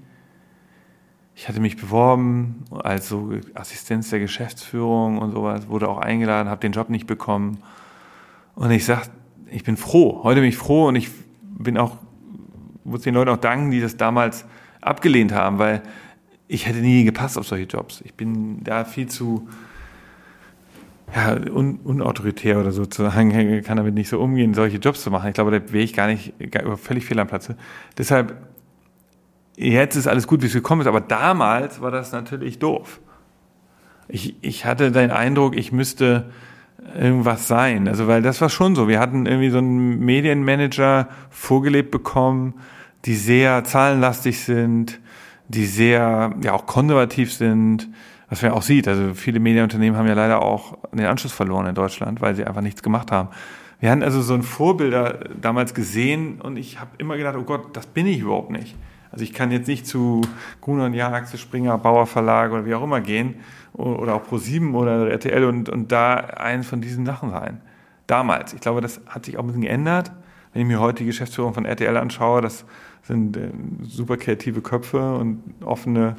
[SPEAKER 1] Ich hatte mich beworben als so Assistenz der Geschäftsführung und sowas, wurde auch eingeladen, habe den Job nicht bekommen. Und ich sag, ich bin froh. Heute bin ich froh und ich bin auch, muss den Leuten auch danken, die das damals abgelehnt haben, weil ich hätte nie gepasst auf solche Jobs. Ich bin da viel zu ja, un, unautoritär oder so zu sagen, kann damit nicht so umgehen, solche Jobs zu machen. Ich glaube, da wäre ich gar nicht völlig fehl am Platze. Deshalb, jetzt ist alles gut, wie es gekommen ist, aber damals war das natürlich doof. Ich, ich hatte den Eindruck, ich müsste irgendwas sein. Also, weil das war schon so. Wir hatten irgendwie so einen Medienmanager vorgelebt bekommen, die sehr zahlenlastig sind, die sehr, ja, auch konservativ sind, was man auch sieht. Also viele Medienunternehmen haben ja leider auch den Anschluss verloren in Deutschland, weil sie einfach nichts gemacht haben. Wir hatten also so ein Vorbilder damals gesehen und ich habe immer gedacht, oh Gott, das bin ich überhaupt nicht. Also ich kann jetzt nicht zu Gruner und Jahr, Axel Springer, Bauer Verlag oder wie auch immer gehen oder auch Pro7 oder RTL und, und da eins von diesen Sachen sein. Damals. Ich glaube, das hat sich auch ein bisschen geändert. Wenn ich mir heute die Geschäftsführung von RTL anschaue, das sind äh, super kreative Köpfe und offene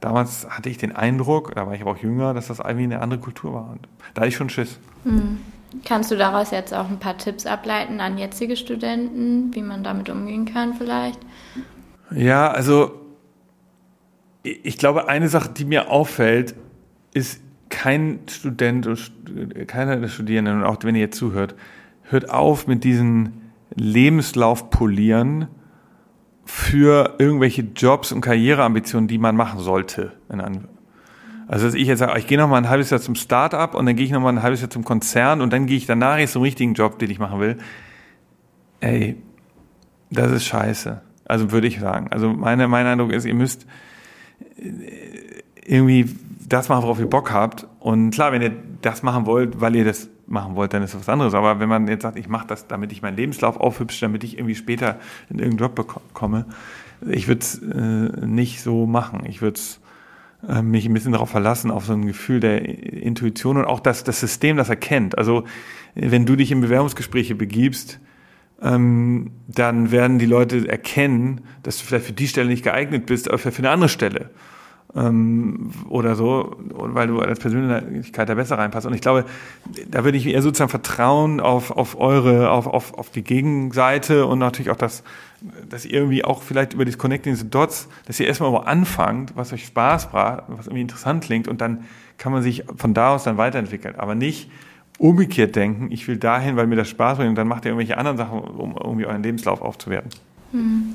[SPEAKER 1] damals hatte ich den Eindruck, da war ich aber auch jünger, dass das irgendwie eine andere Kultur war. Und da hatte ich schon Schiss.
[SPEAKER 3] Mhm. Kannst du daraus jetzt auch ein paar Tipps ableiten an jetzige Studenten, wie man damit umgehen kann vielleicht?
[SPEAKER 1] Ja, also ich glaube, eine Sache, die mir auffällt, ist kein Student, keiner der Studierenden, und auch wenn ihr jetzt zuhört, hört auf mit diesen Lebenslauf polieren für irgendwelche Jobs und Karriereambitionen, die man machen sollte. Also dass ich jetzt sage, ich gehe noch mal ein halbes Jahr zum Start-up und dann gehe ich noch mal ein halbes Jahr zum Konzern und dann gehe ich danach jetzt zum richtigen Job, den ich machen will. Ey, das ist scheiße. Also würde ich sagen. Also meine, mein Eindruck ist, ihr müsst äh, irgendwie das machen, worauf ihr Bock habt. Und klar, wenn ihr das machen wollt, weil ihr das machen wollt, dann ist das was anderes. Aber wenn man jetzt sagt, ich mache das, damit ich meinen Lebenslauf aufhübsche, damit ich irgendwie später in irgendeinen Job bekomme, ich würde es äh, nicht so machen. Ich würde äh, mich ein bisschen darauf verlassen, auf so ein Gefühl der Intuition und auch das, das System, das erkennt. Also wenn du dich in Bewerbungsgespräche begibst, ähm, dann werden die Leute erkennen, dass du vielleicht für die Stelle nicht geeignet bist, aber für eine andere Stelle ähm, oder so, weil du als Persönlichkeit da besser reinpasst. Und ich glaube, da würde ich eher sozusagen vertrauen auf, auf eure, auf, auf, auf die Gegenseite und natürlich auch das, dass ihr irgendwie auch vielleicht über das Connecting the Dots, dass ihr erstmal wo anfangt, was euch Spaß macht, was irgendwie interessant klingt und dann kann man sich von da aus dann weiterentwickeln. Aber nicht umgekehrt denken, ich will dahin, weil mir das Spaß bringt und dann macht ihr irgendwelche anderen Sachen, um irgendwie euren Lebenslauf aufzuwerten. Hm.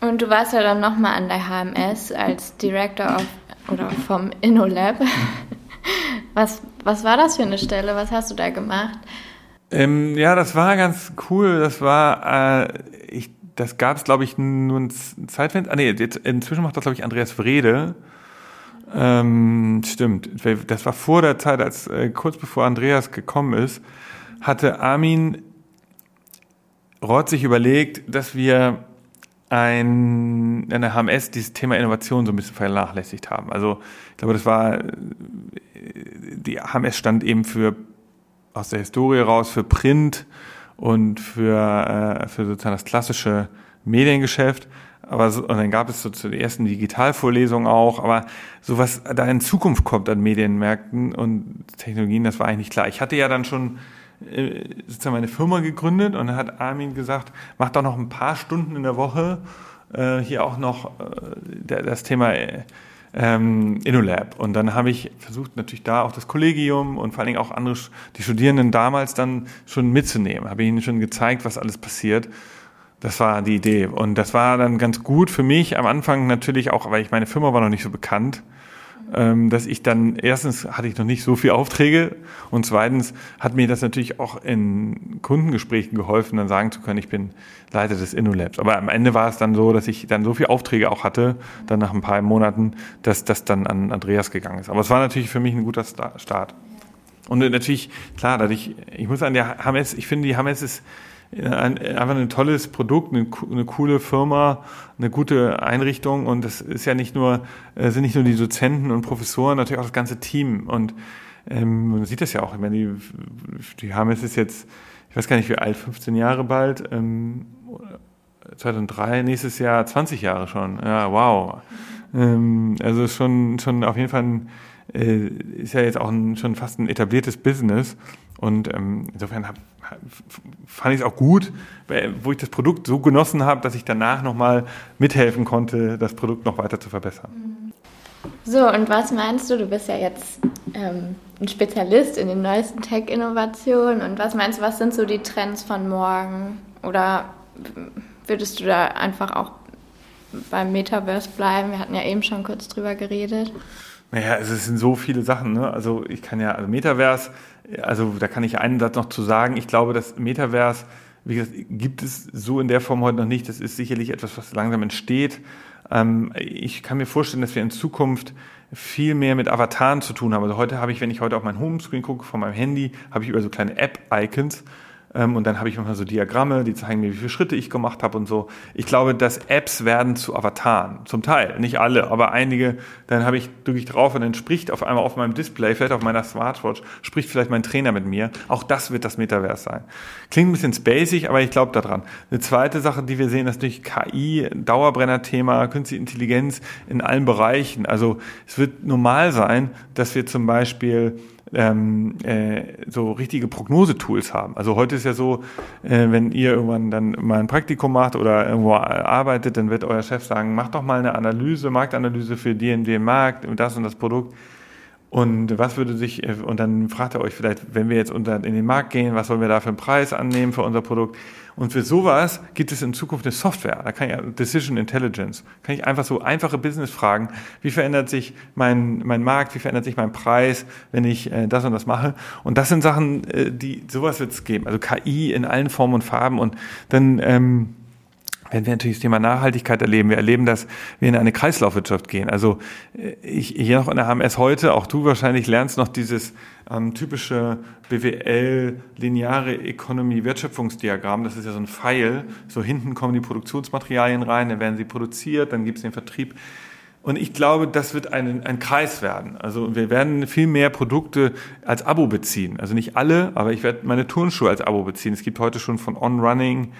[SPEAKER 3] Und du warst ja dann nochmal an der HMS als Director of, oder vom InnoLab. <laughs> Was, was war das für eine Stelle? Was hast du da gemacht?
[SPEAKER 1] Ähm, ja, das war ganz cool. Das war, äh, ich, das gab es, glaube ich, nur ein Zeitfenster. Ah, nee, jetzt, inzwischen macht das, glaube ich, Andreas Wrede. Ähm, stimmt. Das war vor der Zeit, als äh, kurz bevor Andreas gekommen ist, hatte Armin Roth sich überlegt, dass wir ein, in der HMS dieses Thema Innovation so ein bisschen vernachlässigt haben. Also ich glaube, das war, die HMS stand eben für, aus der Historie raus, für Print und für, äh, für sozusagen das klassische Mediengeschäft. Aber so, und dann gab es so zu den ersten Digitalvorlesungen auch, aber so was da in Zukunft kommt an Medienmärkten und Technologien, das war eigentlich klar. Ich hatte ja dann schon äh, sozusagen meine Firma gegründet und dann hat Armin gesagt, mach doch noch ein paar Stunden in der Woche äh, hier auch noch äh, das Thema äh, ähm, InnoLab. Und dann habe ich versucht, natürlich da auch das Kollegium und vor allen Dingen auch andere, die Studierenden damals dann schon mitzunehmen. Habe ihnen schon gezeigt, was alles passiert. Das war die Idee. Und das war dann ganz gut für mich am Anfang natürlich auch, weil ich meine Firma war noch nicht so bekannt ähm, dass ich dann, erstens hatte ich noch nicht so viele Aufträge und zweitens hat mir das natürlich auch in Kundengesprächen geholfen, dann sagen zu können, ich bin Leiter des InnoLabs. Aber am Ende war es dann so, dass ich dann so viele Aufträge auch hatte, dann nach ein paar Monaten, dass das dann an Andreas gegangen ist. Aber es war natürlich für mich ein guter Start. Und natürlich, klar, dadurch, ich muss sagen, der Hames, ich finde, die Hames ist ein, einfach ein tolles Produkt, eine, eine, coole Firma, eine gute Einrichtung. Und es ist ja nicht nur, äh, sind nicht nur die Dozenten und Professoren, natürlich auch das ganze Team. Und ähm, man sieht das ja auch, ich meine, die, die haben es ist jetzt, ich weiß gar nicht wie alt, 15 Jahre bald, ähm, 2003, nächstes Jahr 20 Jahre schon, ja, wow. Ähm, also schon, schon auf jeden Fall ein, äh, ist ja jetzt auch ein, schon fast ein etabliertes Business. Und ähm, insofern hab, fand ich es auch gut, wo ich das Produkt so genossen habe, dass ich danach nochmal mithelfen konnte, das Produkt noch weiter zu verbessern.
[SPEAKER 3] So, und was meinst du? Du bist ja jetzt ähm, ein Spezialist in den neuesten Tech-Innovationen. Und was meinst du, was sind so die Trends von morgen? Oder würdest du da einfach auch beim Metaverse bleiben? Wir hatten ja eben schon kurz drüber geredet.
[SPEAKER 1] Naja, es sind so viele Sachen. Ne? Also ich kann ja, also Metaverse, also da kann ich einen Satz noch zu sagen. Ich glaube, das Metaverse, wie gesagt, gibt es so in der Form heute noch nicht. Das ist sicherlich etwas, was langsam entsteht. Ähm, ich kann mir vorstellen, dass wir in Zukunft viel mehr mit Avataren zu tun haben. Also heute habe ich, wenn ich heute auf mein Homescreen gucke von meinem Handy, habe ich über so kleine App-Icons und dann habe ich manchmal so Diagramme, die zeigen mir, wie viele Schritte ich gemacht habe und so. Ich glaube, dass Apps werden zu Avataren. Zum Teil, nicht alle, aber einige. Dann habe ich drücke ich drauf und dann spricht auf einmal auf meinem Display, vielleicht auf meiner Smartwatch, spricht vielleicht mein Trainer mit mir. Auch das wird das Metaverse sein. Klingt ein bisschen spacig, aber ich glaube daran. Eine zweite Sache, die wir sehen, ist durch KI, Dauerbrenner-Thema, künstliche Intelligenz in allen Bereichen. Also es wird normal sein, dass wir zum Beispiel ähm, äh, so richtige Prognosetools haben. Also heute ist ja so, äh, wenn ihr irgendwann dann mal ein Praktikum macht oder irgendwo arbeitet, dann wird euer Chef sagen, macht doch mal eine Analyse, Marktanalyse für den Markt und das und das Produkt. Und was würde sich, äh, und dann fragt er euch vielleicht, wenn wir jetzt unter, in den Markt gehen, was sollen wir da für einen Preis annehmen für unser Produkt? Und für sowas gibt es in Zukunft eine Software. Da kann ich Decision Intelligence. Kann ich einfach so einfache Business-Fragen. Wie verändert sich mein, mein Markt? Wie verändert sich mein Preis, wenn ich äh, das und das mache? Und das sind Sachen, äh, die, sowas wird es geben. Also KI in allen Formen und Farben. Und dann, ähm, werden wir natürlich das Thema Nachhaltigkeit erleben. Wir erleben, dass wir in eine Kreislaufwirtschaft gehen. Also äh, ich hier noch in der HMS heute, auch du wahrscheinlich lernst noch dieses ähm, typische BWL lineare Economy Wertschöpfungsdiagramm. Das ist ja so ein Pfeil. So hinten kommen die Produktionsmaterialien rein, dann werden sie produziert, dann gibt es den Vertrieb. Und ich glaube, das wird ein, ein Kreis werden. Also wir werden viel mehr Produkte als Abo beziehen. Also nicht alle, aber ich werde meine Turnschuhe als Abo beziehen. Es gibt heute schon von On Running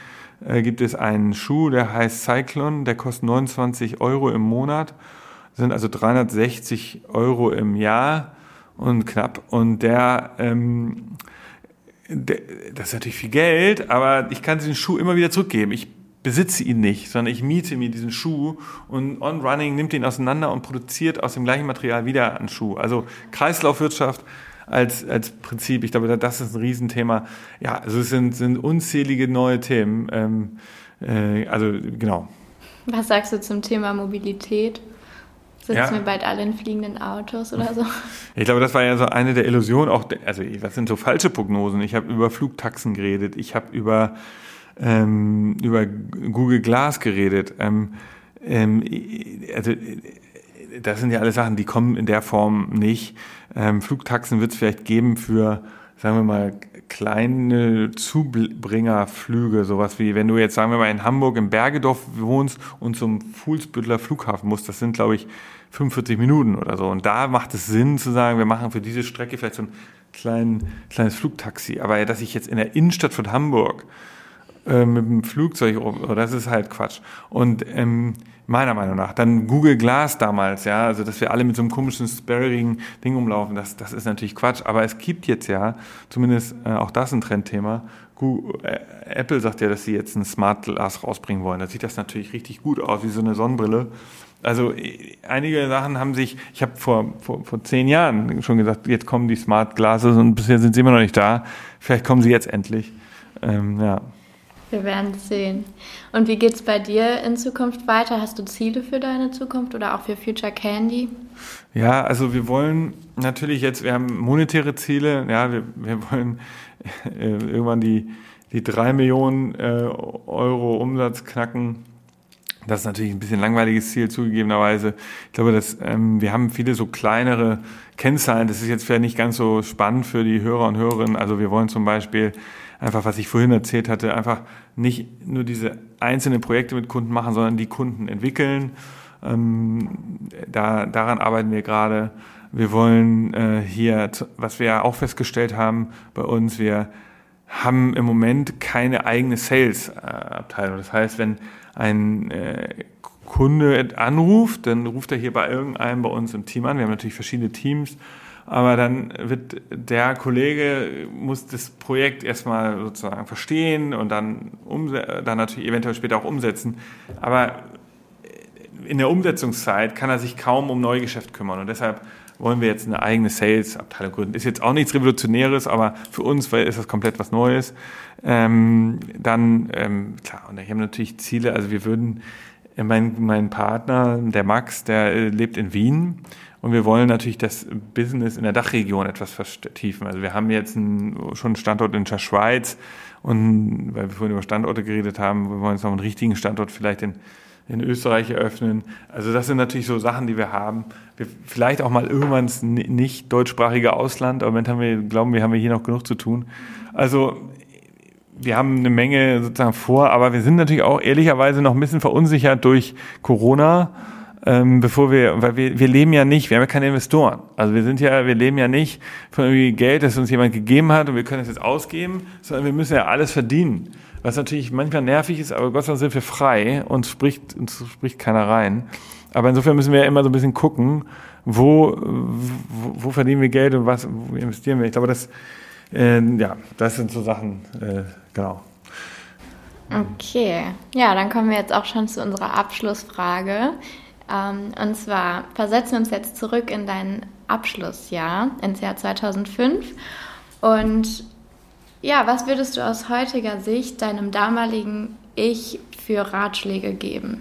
[SPEAKER 1] äh, gibt es einen Schuh, der heißt Cyclone, der kostet 29 Euro im Monat, sind also 360 Euro im Jahr und knapp. Und der, ähm, der, das ist natürlich viel Geld, aber ich kann diesen Schuh immer wieder zurückgeben. Ich besitze ihn nicht, sondern ich miete mir diesen Schuh und On Running nimmt ihn auseinander und produziert aus dem gleichen Material wieder einen Schuh. Also Kreislaufwirtschaft als, als Prinzip. Ich glaube, das ist ein Riesenthema. Ja, also es sind, sind unzählige neue Themen. Ähm, äh, also genau.
[SPEAKER 3] Was sagst du zum Thema Mobilität? Sitzen ja. wir bald alle in fliegenden Autos oder so? <laughs>
[SPEAKER 1] Ich glaube, das war ja so eine der Illusionen. Auch, also das sind so falsche Prognosen. Ich habe über Flugtaxen geredet. Ich habe über ähm, über Google Glass geredet. Ähm, ähm, also das sind ja alle Sachen, die kommen in der Form nicht. Ähm, Flugtaxen wird es vielleicht geben für, sagen wir mal, kleine Zubringerflüge, sowas wie, wenn du jetzt, sagen wir mal, in Hamburg im Bergedorf wohnst und zum Fuhlsbüttler Flughafen musst, das sind, glaube ich, 45 Minuten oder so. Und da macht es Sinn zu sagen, wir machen für diese Strecke vielleicht so ein klein, kleines Flugtaxi. Aber dass ich jetzt in der Innenstadt von Hamburg äh, mit dem Flugzeug oh, das ist halt Quatsch. Und ähm, meiner Meinung nach, dann Google Glass damals, ja, also dass wir alle mit so einem komischen, sparrigen Ding umlaufen, das, das ist natürlich Quatsch. Aber es gibt jetzt ja, zumindest äh, auch das ein Trendthema, Google, äh, Apple sagt ja, dass sie jetzt ein Smart Glass rausbringen wollen. Da sieht das natürlich richtig gut aus, wie so eine Sonnenbrille. Also äh, einige Sachen haben sich, ich habe vor, vor, vor zehn Jahren schon gesagt, jetzt kommen die Smart Glasses und bisher sind sie immer noch nicht da. Vielleicht kommen sie jetzt endlich. Ähm, ja.
[SPEAKER 3] Wir werden sehen. Und wie geht es bei dir in Zukunft weiter? Hast du Ziele für deine Zukunft oder auch für Future Candy?
[SPEAKER 1] Ja, also wir wollen natürlich jetzt, wir haben monetäre Ziele, ja, wir, wir wollen äh, irgendwann die, die drei Millionen äh, Euro Umsatz knacken das ist natürlich ein bisschen langweiliges Ziel zugegebenerweise. Ich glaube, dass ähm, wir haben viele so kleinere Kennzahlen. Das ist jetzt vielleicht nicht ganz so spannend für die Hörer und Hörerinnen. Also wir wollen zum Beispiel einfach, was ich vorhin erzählt hatte, einfach nicht nur diese einzelnen Projekte mit Kunden machen, sondern die Kunden entwickeln. Ähm, da, daran arbeiten wir gerade. Wir wollen äh, hier, was wir ja auch festgestellt haben bei uns, wir haben im Moment keine eigene Sales-Abteilung. Das heißt, wenn ein äh, Kunde anruft, dann ruft er hier bei irgendeinem bei uns im Team an. Wir haben natürlich verschiedene Teams, aber dann wird der Kollege muss das Projekt erstmal sozusagen verstehen und dann, dann natürlich eventuell später auch umsetzen. Aber in der Umsetzungszeit kann er sich kaum um Neugeschäft kümmern und deshalb wollen wir jetzt eine eigene Sales-Abteilung gründen. Ist jetzt auch nichts Revolutionäres, aber für uns ist das komplett was Neues. Ähm, dann, ähm, klar, und ich habe natürlich Ziele, also wir würden, äh, mein, mein Partner, der Max, der äh, lebt in Wien und wir wollen natürlich das Business in der Dachregion etwas vertiefen. Also wir haben jetzt einen, schon einen Standort in der Schweiz und weil wir vorhin über Standorte geredet haben, wir wollen jetzt noch einen richtigen Standort vielleicht in in Österreich eröffnen. Also das sind natürlich so Sachen, die wir haben. Wir, vielleicht auch mal irgendwann nicht deutschsprachige Ausland, aber im Moment haben wir, glauben wir, haben wir hier noch genug zu tun. Also wir haben eine Menge sozusagen vor, aber wir sind natürlich auch ehrlicherweise noch ein bisschen verunsichert durch Corona. Ähm, bevor wir, weil wir, wir leben ja nicht, wir haben ja keine Investoren. Also wir sind ja, wir leben ja nicht von irgendwie Geld, das uns jemand gegeben hat und wir können es jetzt ausgeben, sondern wir müssen ja alles verdienen was natürlich manchmal nervig ist, aber Gott sei Dank sind wir frei und spricht, uns spricht keiner rein. Aber insofern müssen wir ja immer so ein bisschen gucken, wo, wo, wo verdienen wir Geld und was wo investieren wir. Ich glaube, das, äh, ja, das sind so Sachen, äh, genau.
[SPEAKER 3] Okay, ja, dann kommen wir jetzt auch schon zu unserer Abschlussfrage. Ähm, und zwar versetzen wir uns jetzt zurück in dein Abschlussjahr, ins Jahr 2005. Und ja, was würdest du aus heutiger Sicht deinem damaligen Ich für Ratschläge geben?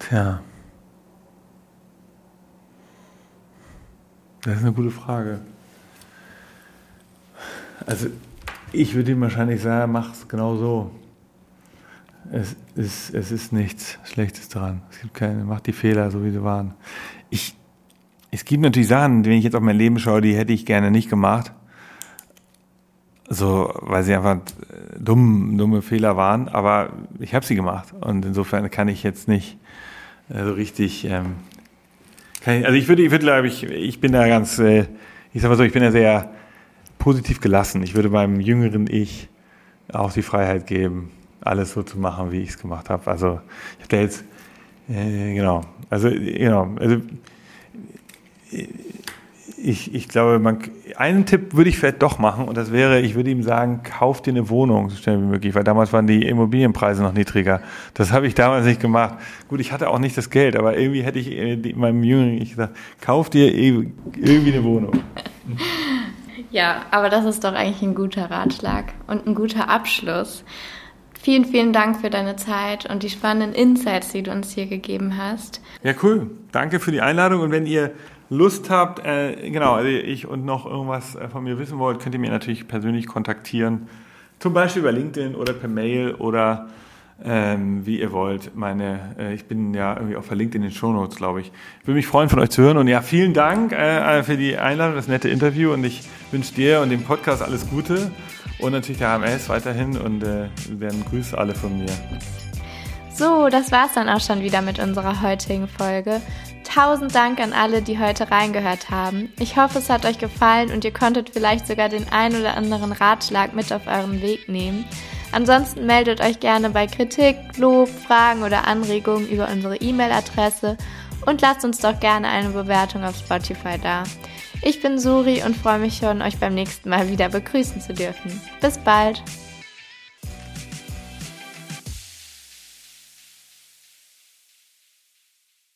[SPEAKER 1] Tja. Das ist eine gute Frage. Also, ich würde ihm wahrscheinlich sagen, mach es genau so. Es ist, es ist nichts Schlechtes dran. Es gibt keine, mach die Fehler, so wie sie waren. Ich, es gibt natürlich Sachen, wenn ich jetzt auf mein Leben schaue, die hätte ich gerne nicht gemacht. So, weil sie einfach äh, dumm, dumme Fehler waren, aber ich habe sie gemacht. Und insofern kann ich jetzt nicht äh, so richtig. Ähm, ich, also ich würde, ich würde, glaube ich, ich bin da ganz, äh, ich sag mal so, ich bin da sehr positiv gelassen. Ich würde meinem jüngeren Ich auch die Freiheit geben, alles so zu machen, wie ich es gemacht habe. Also ich habe jetzt, äh, genau, also genau, also ich, ich glaube, man, einen Tipp würde ich vielleicht doch machen und das wäre, ich würde ihm sagen, kauf dir eine Wohnung so schnell wie möglich, weil damals waren die Immobilienpreise noch niedriger. Das habe ich damals nicht gemacht. Gut, ich hatte auch nicht das Geld, aber irgendwie hätte ich äh, meinem Jüngeren gesagt, kauf dir irgendwie eine Wohnung.
[SPEAKER 3] Ja, aber das ist doch eigentlich ein guter Ratschlag und ein guter Abschluss. Vielen, vielen Dank für deine Zeit und die spannenden Insights, die du uns hier gegeben hast.
[SPEAKER 1] Ja, cool. Danke für die Einladung und wenn ihr Lust habt, äh, genau, also ich und noch irgendwas äh, von mir wissen wollt, könnt ihr mir natürlich persönlich kontaktieren. Zum Beispiel über LinkedIn oder per Mail oder ähm, wie ihr wollt. Meine, äh, ich bin ja irgendwie auch verlinkt in den Shownotes, glaube ich. Ich würde mich freuen, von euch zu hören. Und ja, vielen Dank äh, für die Einladung, das nette Interview. Und ich wünsche dir und dem Podcast alles Gute und natürlich der HMS weiterhin und äh, werden Grüße alle von mir.
[SPEAKER 3] So, das war's dann auch schon wieder mit unserer heutigen Folge. Tausend Dank an alle, die heute reingehört haben. Ich hoffe, es hat euch gefallen und ihr konntet vielleicht sogar den ein oder anderen Ratschlag mit auf euren Weg nehmen. Ansonsten meldet euch gerne bei Kritik, Lob, Fragen oder Anregungen über unsere E-Mail-Adresse und lasst uns doch gerne eine Bewertung auf Spotify da. Ich bin Suri und freue mich schon, euch beim nächsten Mal wieder begrüßen zu dürfen. Bis bald!